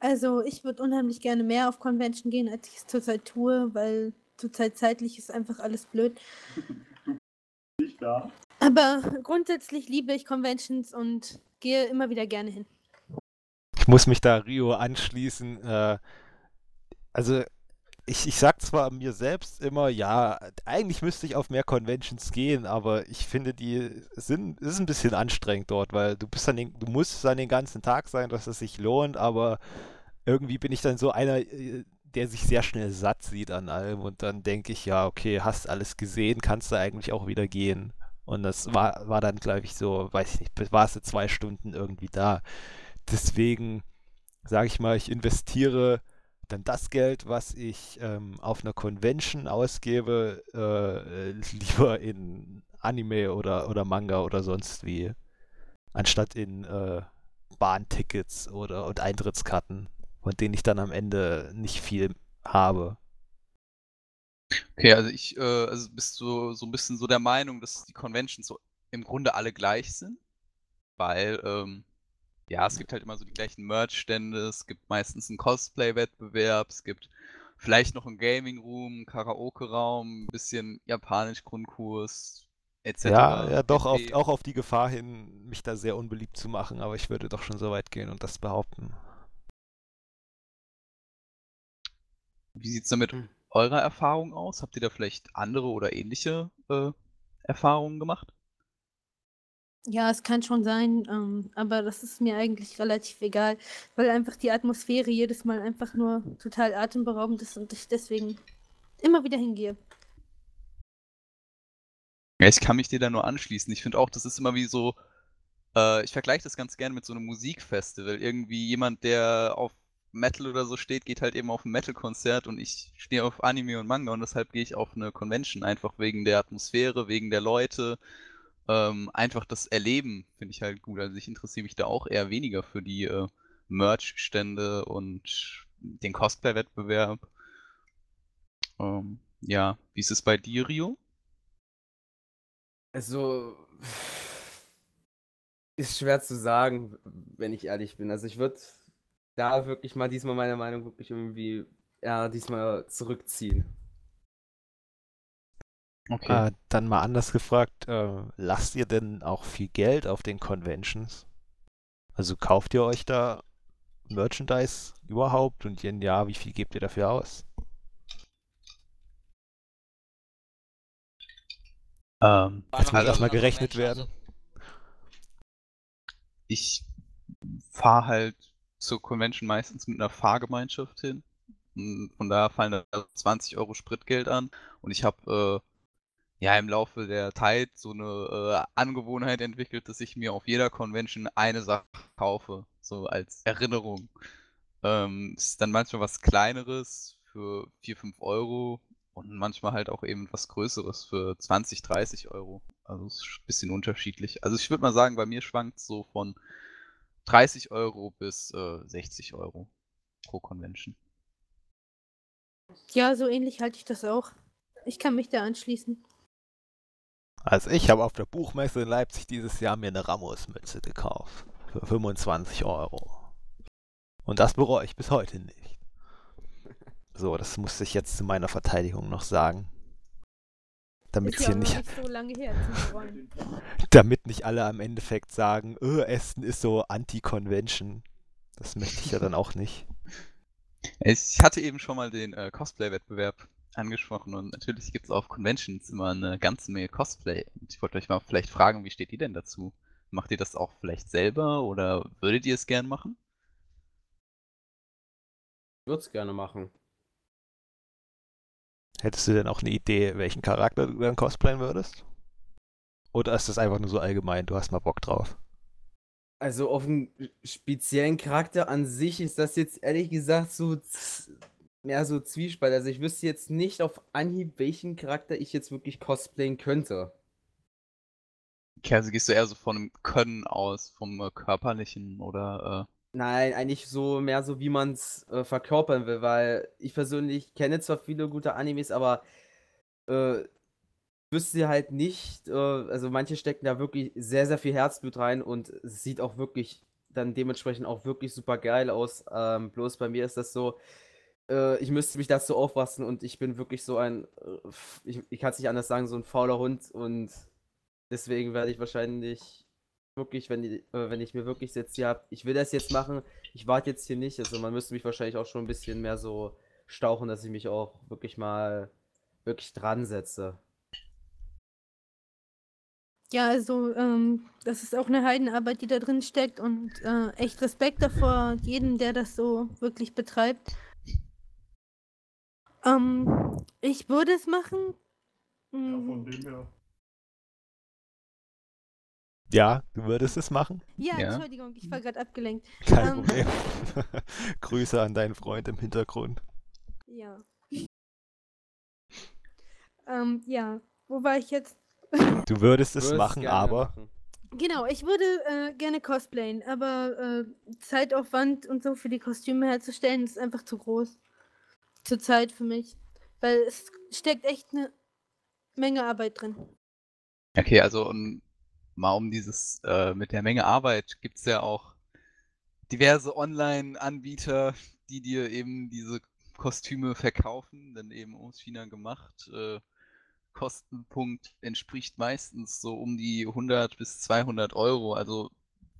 Also ich würde unheimlich gerne mehr auf Convention gehen, als ich es zurzeit tue, weil zurzeit zeitlich ist einfach alles blöd. Nicht da. Aber grundsätzlich liebe ich Conventions und gehe immer wieder gerne hin ich muss mich da Rio anschließen. Äh, also ich, ich sag zwar mir selbst immer, ja, eigentlich müsste ich auf mehr Conventions gehen, aber ich finde, die sind, ist ein bisschen anstrengend dort, weil du bist dann den, du musst dann den ganzen Tag sein, dass es sich lohnt, aber irgendwie bin ich dann so einer, äh, der sich sehr schnell satt sieht an allem und dann denke ich, ja, okay, hast alles gesehen, kannst du eigentlich auch wieder gehen. Und das war, war dann, glaube ich, so, weiß ich nicht, warst du zwei Stunden irgendwie da deswegen sage ich mal, ich investiere dann das Geld, was ich ähm, auf einer Convention ausgebe, äh, lieber in Anime oder, oder Manga oder sonst wie, anstatt in äh, Bahntickets oder und Eintrittskarten, von denen ich dann am Ende nicht viel habe. Okay, also ich, äh, also bist du so ein bisschen so der Meinung, dass die Conventions so im Grunde alle gleich sind? Weil, ähm, ja, es gibt halt immer so die gleichen Merch-Stände, es gibt meistens einen Cosplay-Wettbewerb, es gibt vielleicht noch einen Gaming-Room, Karaoke-Raum, ein bisschen Japanisch-Grundkurs, etc. Ja, ja, doch, auf, auch auf die Gefahr hin, mich da sehr unbeliebt zu machen, aber ich würde doch schon so weit gehen und das behaupten. Wie sieht's da mit Hm. eurer Erfahrung aus? Habt ihr da vielleicht andere oder ähnliche äh, Erfahrungen gemacht? Ja, es kann schon sein, ähm, aber das ist mir eigentlich relativ egal, weil einfach die Atmosphäre jedes Mal einfach nur total atemberaubend ist und ich deswegen immer wieder hingehe. Ja, ich kann mich dir da nur anschließen. Ich finde auch, das ist immer wie so, äh, ich vergleiche das ganz gerne mit so einem Musikfestival. Irgendwie jemand, der auf Metal oder so steht, geht halt eben auf ein Metal-Konzert und ich stehe auf Anime und Manga und deshalb gehe ich auf eine Convention, einfach wegen der Atmosphäre, wegen der Leute. Ähm, einfach das Erleben finde ich halt gut. Also ich interessiere mich da auch eher weniger für die äh, Merch-Stände und den Cosplay-Wettbewerb. Ähm, ja, wie ist es bei dir, Rio? Also, ist schwer zu sagen, wenn ich ehrlich bin. Also ich würde da wirklich mal diesmal meine Meinung wirklich irgendwie ja, diesmal zurückziehen. Okay. Äh, dann mal anders gefragt, äh, lasst ihr denn auch viel Geld auf den Conventions? Also kauft ihr euch da Merchandise überhaupt und wenn ja, wie viel gebt ihr dafür aus? Ähm, noch muss erstmal gerechnet Convention, werden. ich fahre halt zur Convention meistens mit einer Fahrgemeinschaft hin. Und Von daher fallen da 20 Euro Spritgeld an. Und ich habe äh, ja im Laufe der Zeit so eine äh, Angewohnheit entwickelt, dass ich mir auf jeder Convention eine Sache kaufe, so als Erinnerung. Ähm, ist dann manchmal was Kleineres für 4, 5 Euro und manchmal halt auch eben was Größeres für 20, 30 Euro. Also ist ein bisschen unterschiedlich. Also ich würde mal sagen, bei mir schwankt es so von 30 Euro bis äh, 60 Euro pro Convention. Ja, so ähnlich halte ich das auch. Ich kann mich da anschließen. Also ich habe auf der Buchmesse in Leipzig dieses Jahr mir eine Ramos-Mütze gekauft. Für 25 Euro. Und das bereue ich bis heute nicht. So, das musste ich jetzt zu meiner Verteidigung noch sagen. Damit hier nicht, nicht so lange her damit nicht alle am Endeffekt sagen, öh, Essen ist so anti-Convention. Das möchte ich ja dann auch nicht. Ich hatte eben schon mal den äh, Cosplay-Wettbewerb angesprochen und natürlich gibt es auf Conventions immer eine ganze Menge Cosplay. Und ich wollte euch mal vielleicht fragen, wie steht ihr denn dazu? Macht ihr das auch vielleicht selber oder würdet ihr es gern machen? Ich würde es gerne machen. Hättest du denn auch eine Idee, welchen Charakter du dann cosplayen würdest? Oder ist das einfach nur so allgemein, du hast mal Bock drauf? Also auf einen speziellen Charakter an sich ist das jetzt ehrlich gesagt so mehr so Zwiespalt. Also ich wüsste jetzt nicht auf Anhieb, welchen Charakter ich jetzt wirklich cosplayen könnte. Okay, also gehst du eher so von dem Können aus, vom äh, körperlichen oder Nein, eigentlich so mehr so, wie man es äh, verkörpern will, weil ich persönlich kenne zwar viele gute Animes, aber äh, wüsste halt nicht, äh, also manche stecken da wirklich sehr, sehr viel Herzblut rein und es sieht auch wirklich dann dementsprechend auch wirklich super geil aus. Ähm, bloß bei mir ist das so, äh, ich müsste mich dazu aufpassen und ich bin wirklich so ein, äh, ich, ich kann es nicht anders sagen, so ein fauler Hund und deswegen werde ich wahrscheinlich wirklich, wenn, die, äh, wenn ich mir wirklich jetzt hier hab, ich will das jetzt machen, ich warte jetzt hier nicht. Also man müsste mich wahrscheinlich auch schon ein bisschen mehr so stauchen, dass ich mich auch wirklich mal wirklich dran setze. Ja, also ähm, das ist auch eine Heidenarbeit, die da drin steckt und äh, echt Respekt davor, jeden, der das so wirklich betreibt. Ähm, ich würde es machen. Ja, Mm, von dem her. Ja, du würdest es machen? Ja, Ja. Entschuldigung, ich war gerade abgelenkt. Kein Ähm. Problem. Grüße an deinen Freund im Hintergrund. Ja. Ähm, ja. Wo war ich jetzt? Du würdest es Würdest machen, aber machen. Genau, ich würde äh, gerne cosplayen, aber äh, Zeitaufwand und so für die Kostüme herzustellen ist einfach zu groß. Zurzeit für mich. Weil es steckt echt eine Menge Arbeit drin. Okay, also um, mal um dieses äh, mit der Menge Arbeit gibt es ja auch diverse Online-Anbieter, die dir eben diese Kostüme verkaufen, dann eben aus China gemacht. Äh, Kostenpunkt entspricht meistens so um die 100 bis 200 Euro. Also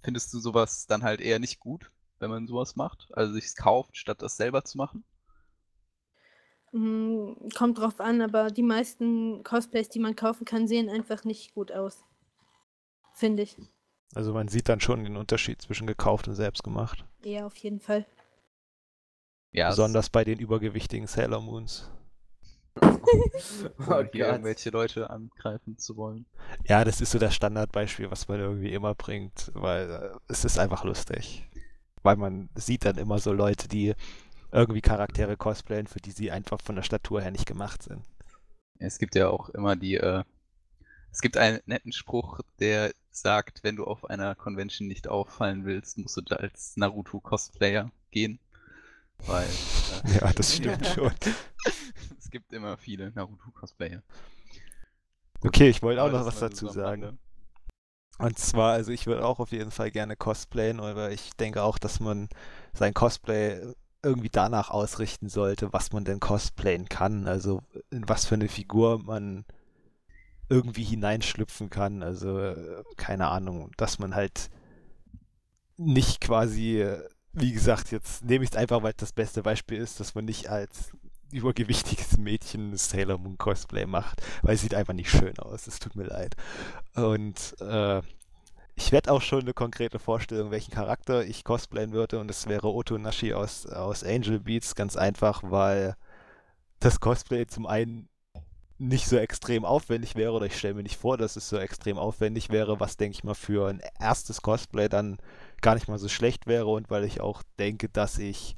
findest du sowas dann halt eher nicht gut, wenn man sowas macht? Also sich's kauft, statt das selber zu machen? Mm, kommt drauf an, aber die meisten Cosplays, die man kaufen kann, sehen einfach nicht gut aus. Finde ich. also man sieht dann schon den Unterschied zwischen gekauft und selbst gemacht. Ja, auf jeden Fall. Ja, es- Besonders bei den übergewichtigen Sailor Moons. Oh hier irgendwelche Leute angreifen zu wollen. Ja, das ist so das Standardbeispiel, was man irgendwie immer bringt, weil äh, es ist einfach lustig. Weil man sieht dann immer so Leute, die irgendwie Charaktere cosplayen, für die sie einfach von der Statur her nicht gemacht sind. Es gibt ja auch immer die, äh, es gibt einen netten Spruch, der sagt, wenn du auf einer Convention nicht auffallen willst, musst du da als Naruto-Cosplayer gehen. Weil äh, Ja, das stimmt schon. es gibt immer viele Naruto-Cosplayer. Okay, ich wollte auch noch was dazu sagen. Und zwar, also ich würde auch auf jeden Fall gerne cosplayen, aber ich denke auch, dass man sein Cosplay irgendwie danach ausrichten sollte, was man denn cosplayen kann. Also in was für eine Figur man irgendwie hineinschlüpfen kann. Also äh, keine Ahnung, dass man halt nicht quasi, äh, wie gesagt, jetzt nehme ich es einfach, weil es das beste Beispiel ist, dass man nicht als übergewichtiges Mädchen Sailor Moon Cosplay macht, weil es sieht einfach nicht schön aus. Es tut mir leid. Und äh, ich werde auch schon eine konkrete Vorstellung, welchen Charakter ich cosplayen würde. Und es wäre Otonashi aus, aus Angel Beats. Ganz einfach, weil das Cosplay zum einen nicht so extrem aufwendig wäre, oder ich stelle mir nicht vor, dass es so extrem aufwendig wäre, was, denke ich mal, für ein erstes Cosplay dann gar nicht mal so schlecht wäre. Und weil ich auch denke, dass ich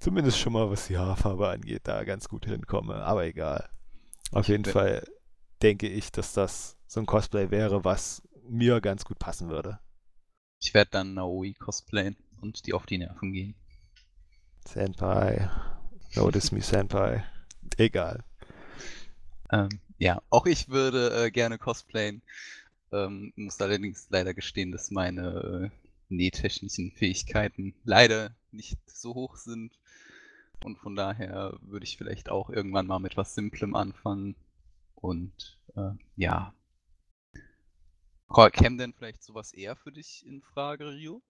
zumindest schon mal, was die Haarfarbe angeht, da ganz gut hinkomme. Aber egal. Auf jeden bin- Fall denke ich, dass das so ein Cosplay wäre, was mir ganz gut passen würde. Ich werde dann Naoi cosplayen und die auf die Nerven gehen. Senpai. Notice me, Senpai. Egal. Ähm, ja, auch ich würde äh, gerne cosplayen. Ähm, muss allerdings leider gestehen, dass meine äh, nähtechnischen Fähigkeiten leider nicht so hoch sind. Und von daher würde ich vielleicht auch irgendwann mal mit was Simplem anfangen. Und äh, ja. Käme denn vielleicht sowas eher für dich in Frage, Rio?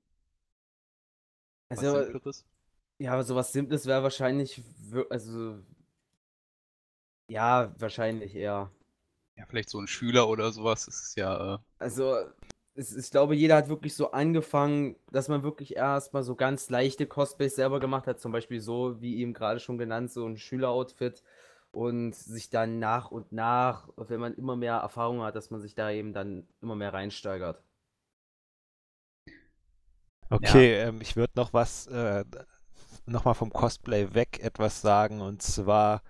Was Also, Simpleres? ja, aber sowas Simples wäre wahrscheinlich, also, ja, wahrscheinlich eher. Ja, vielleicht so ein Schüler oder sowas. Das ist ja. Äh, Also, es, ich glaube, jeder hat wirklich so angefangen, dass man wirklich erstmal so ganz leichte Cosplays selber gemacht hat. Zum Beispiel so, wie eben gerade schon genannt, so ein Schüleroutfit. Und sich dann nach und nach, wenn man immer mehr Erfahrung hat, dass man sich da eben dann immer mehr reinsteigert. Okay, ähm, ich würde noch was, äh, nochmal vom Cosplay weg etwas sagen. Und zwar,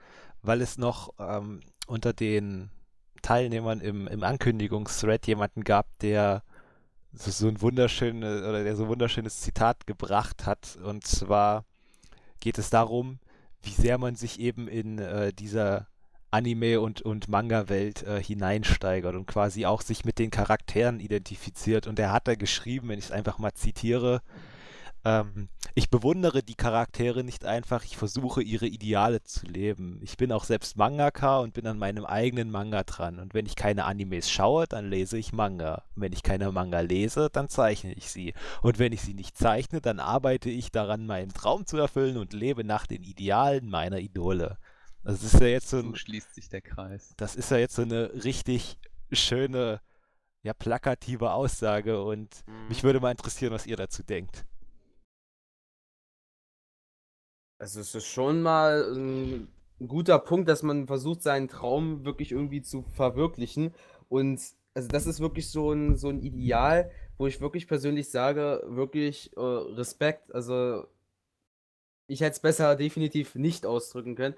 weil es noch ähm, unter den Teilnehmern im, im Ankündigungsthread jemanden gab, der so, so ein wunderschönes oder der so ein wunderschönes Zitat gebracht hat. Und zwar geht es darum, wie sehr man sich eben in äh, dieser Anime- und, und Manga-Welt äh, hineinsteigert und quasi auch sich mit den Charakteren identifiziert. Und er hat da geschrieben, wenn ich es einfach mal zitiere, ähm, ich bewundere die Charaktere nicht einfach, ich versuche ihre Ideale zu leben. Ich bin auch selbst Mangaka und bin an meinem eigenen Manga dran. Und wenn ich keine Animes schaue, dann lese ich Manga. Und wenn ich keine Manga lese, dann zeichne ich sie. Und wenn ich sie nicht zeichne, dann arbeite ich daran, meinen Traum zu erfüllen und lebe nach den Idealen meiner Idole. Das ist ja jetzt so so ein, schließt sich der Kreis. das ist ja jetzt so eine richtig schöne, ja, plakative Aussage und mich würde mal interessieren, was ihr dazu denkt. Also es ist schon mal ein, ein guter Punkt, dass man versucht, seinen Traum wirklich irgendwie zu verwirklichen. Und also das ist wirklich so ein, so ein Ideal, wo ich wirklich persönlich sage, wirklich äh, Respekt. Also ich hätte es besser definitiv nicht ausdrücken können.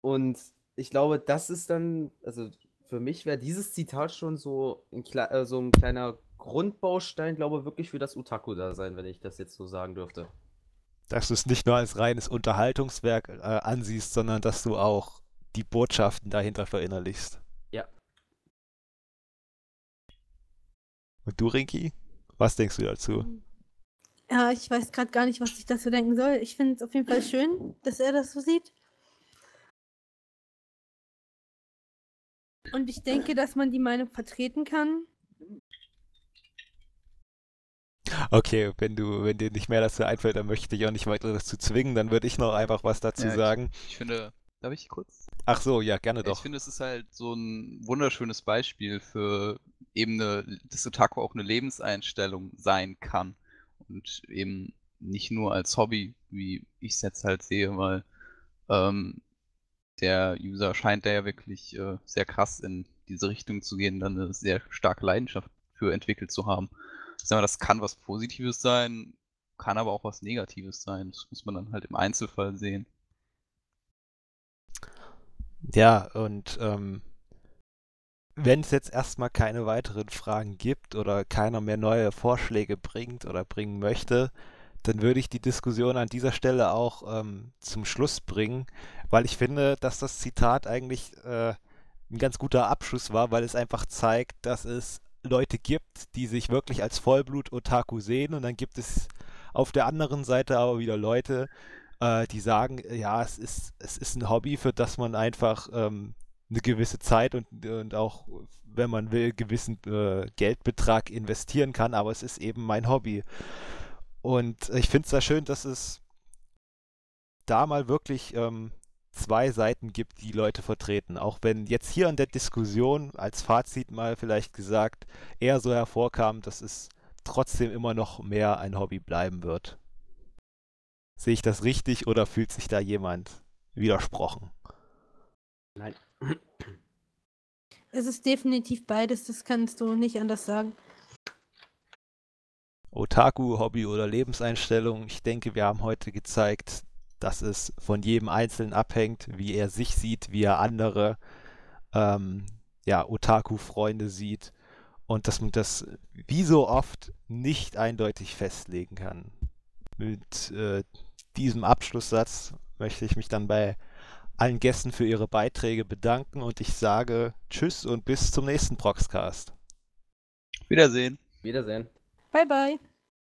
Und ich glaube, das ist dann, also für mich wäre dieses Zitat schon so ein, äh, so ein kleiner Grundbaustein, glaube ich, wirklich für das Otaku-Dasein, wenn ich das jetzt so sagen dürfte. Dass du es nicht nur als reines Unterhaltungswerk äh, ansiehst, sondern dass du auch die Botschaften dahinter verinnerlichst. Ja. Und du, Rinki? Was denkst du dazu? Ja, ich weiß gerade gar nicht, was ich dazu denken soll. Ich finde es auf jeden Fall schön, dass er das so sieht. Und ich denke, dass man die Meinung vertreten kann. Okay, wenn du, wenn dir nicht mehr dazu einfällt, dann möchte ich auch nicht weiter dazu zwingen, dann würde ich noch einfach was dazu Ja, sagen. Ich finde, darf ich kurz? Ach so, ja, gerne Ich doch. finde, es ist halt so ein wunderschönes Beispiel für eben eine, dass Otaku auch eine Lebenseinstellung sein kann. Und eben nicht nur als Hobby, wie ich es jetzt halt sehe, weil ähm, der User scheint da ja wirklich äh, sehr krass in diese Richtung zu gehen, dann eine sehr starke Leidenschaft für entwickelt zu haben. Ich sag mal, das kann was Positives sein, kann aber auch was Negatives sein. Das muss man dann halt im Einzelfall sehen. Ja, und ähm, wenn es jetzt erstmal keine weiteren Fragen gibt oder keiner mehr neue Vorschläge bringt oder bringen möchte, dann würde ich die Diskussion an dieser Stelle auch ähm, zum Schluss bringen, weil ich finde, dass das Zitat eigentlich äh, ein ganz guter Abschluss war, weil es einfach zeigt, dass es Leute gibt, die sich wirklich als Vollblut-Otaku sehen und dann gibt es auf der anderen Seite aber wieder Leute, äh, die sagen, ja, es ist, es ist ein Hobby, für das man einfach ähm, eine gewisse Zeit und, und auch, wenn man will, gewissen äh, Geldbetrag investieren kann, aber es ist eben mein Hobby. Und ich finde es sehr schön, dass es da mal wirklich ähm, zwei Seiten gibt, die Leute vertreten. Auch wenn jetzt hier in der Diskussion als Fazit mal vielleicht gesagt eher so hervorkam, dass es trotzdem immer noch mehr ein Hobby bleiben wird. Sehe ich das richtig oder fühlt sich da jemand widersprochen? Nein. Es ist definitiv beides, das kannst du nicht anders sagen. Otaku, Hobby oder Lebenseinstellung. Ich denke, wir haben heute gezeigt, dass es von jedem Einzelnen abhängt, wie er sich sieht, wie er andere ähm, ja, Otaku-Freunde sieht und dass man das wie so oft nicht eindeutig festlegen kann. Mit äh, diesem Abschlusssatz möchte ich mich dann bei allen Gästen für ihre Beiträge bedanken und ich sage Tschüss und bis zum nächsten Proxcast. Wiedersehen. Wiedersehen. Bye, bye.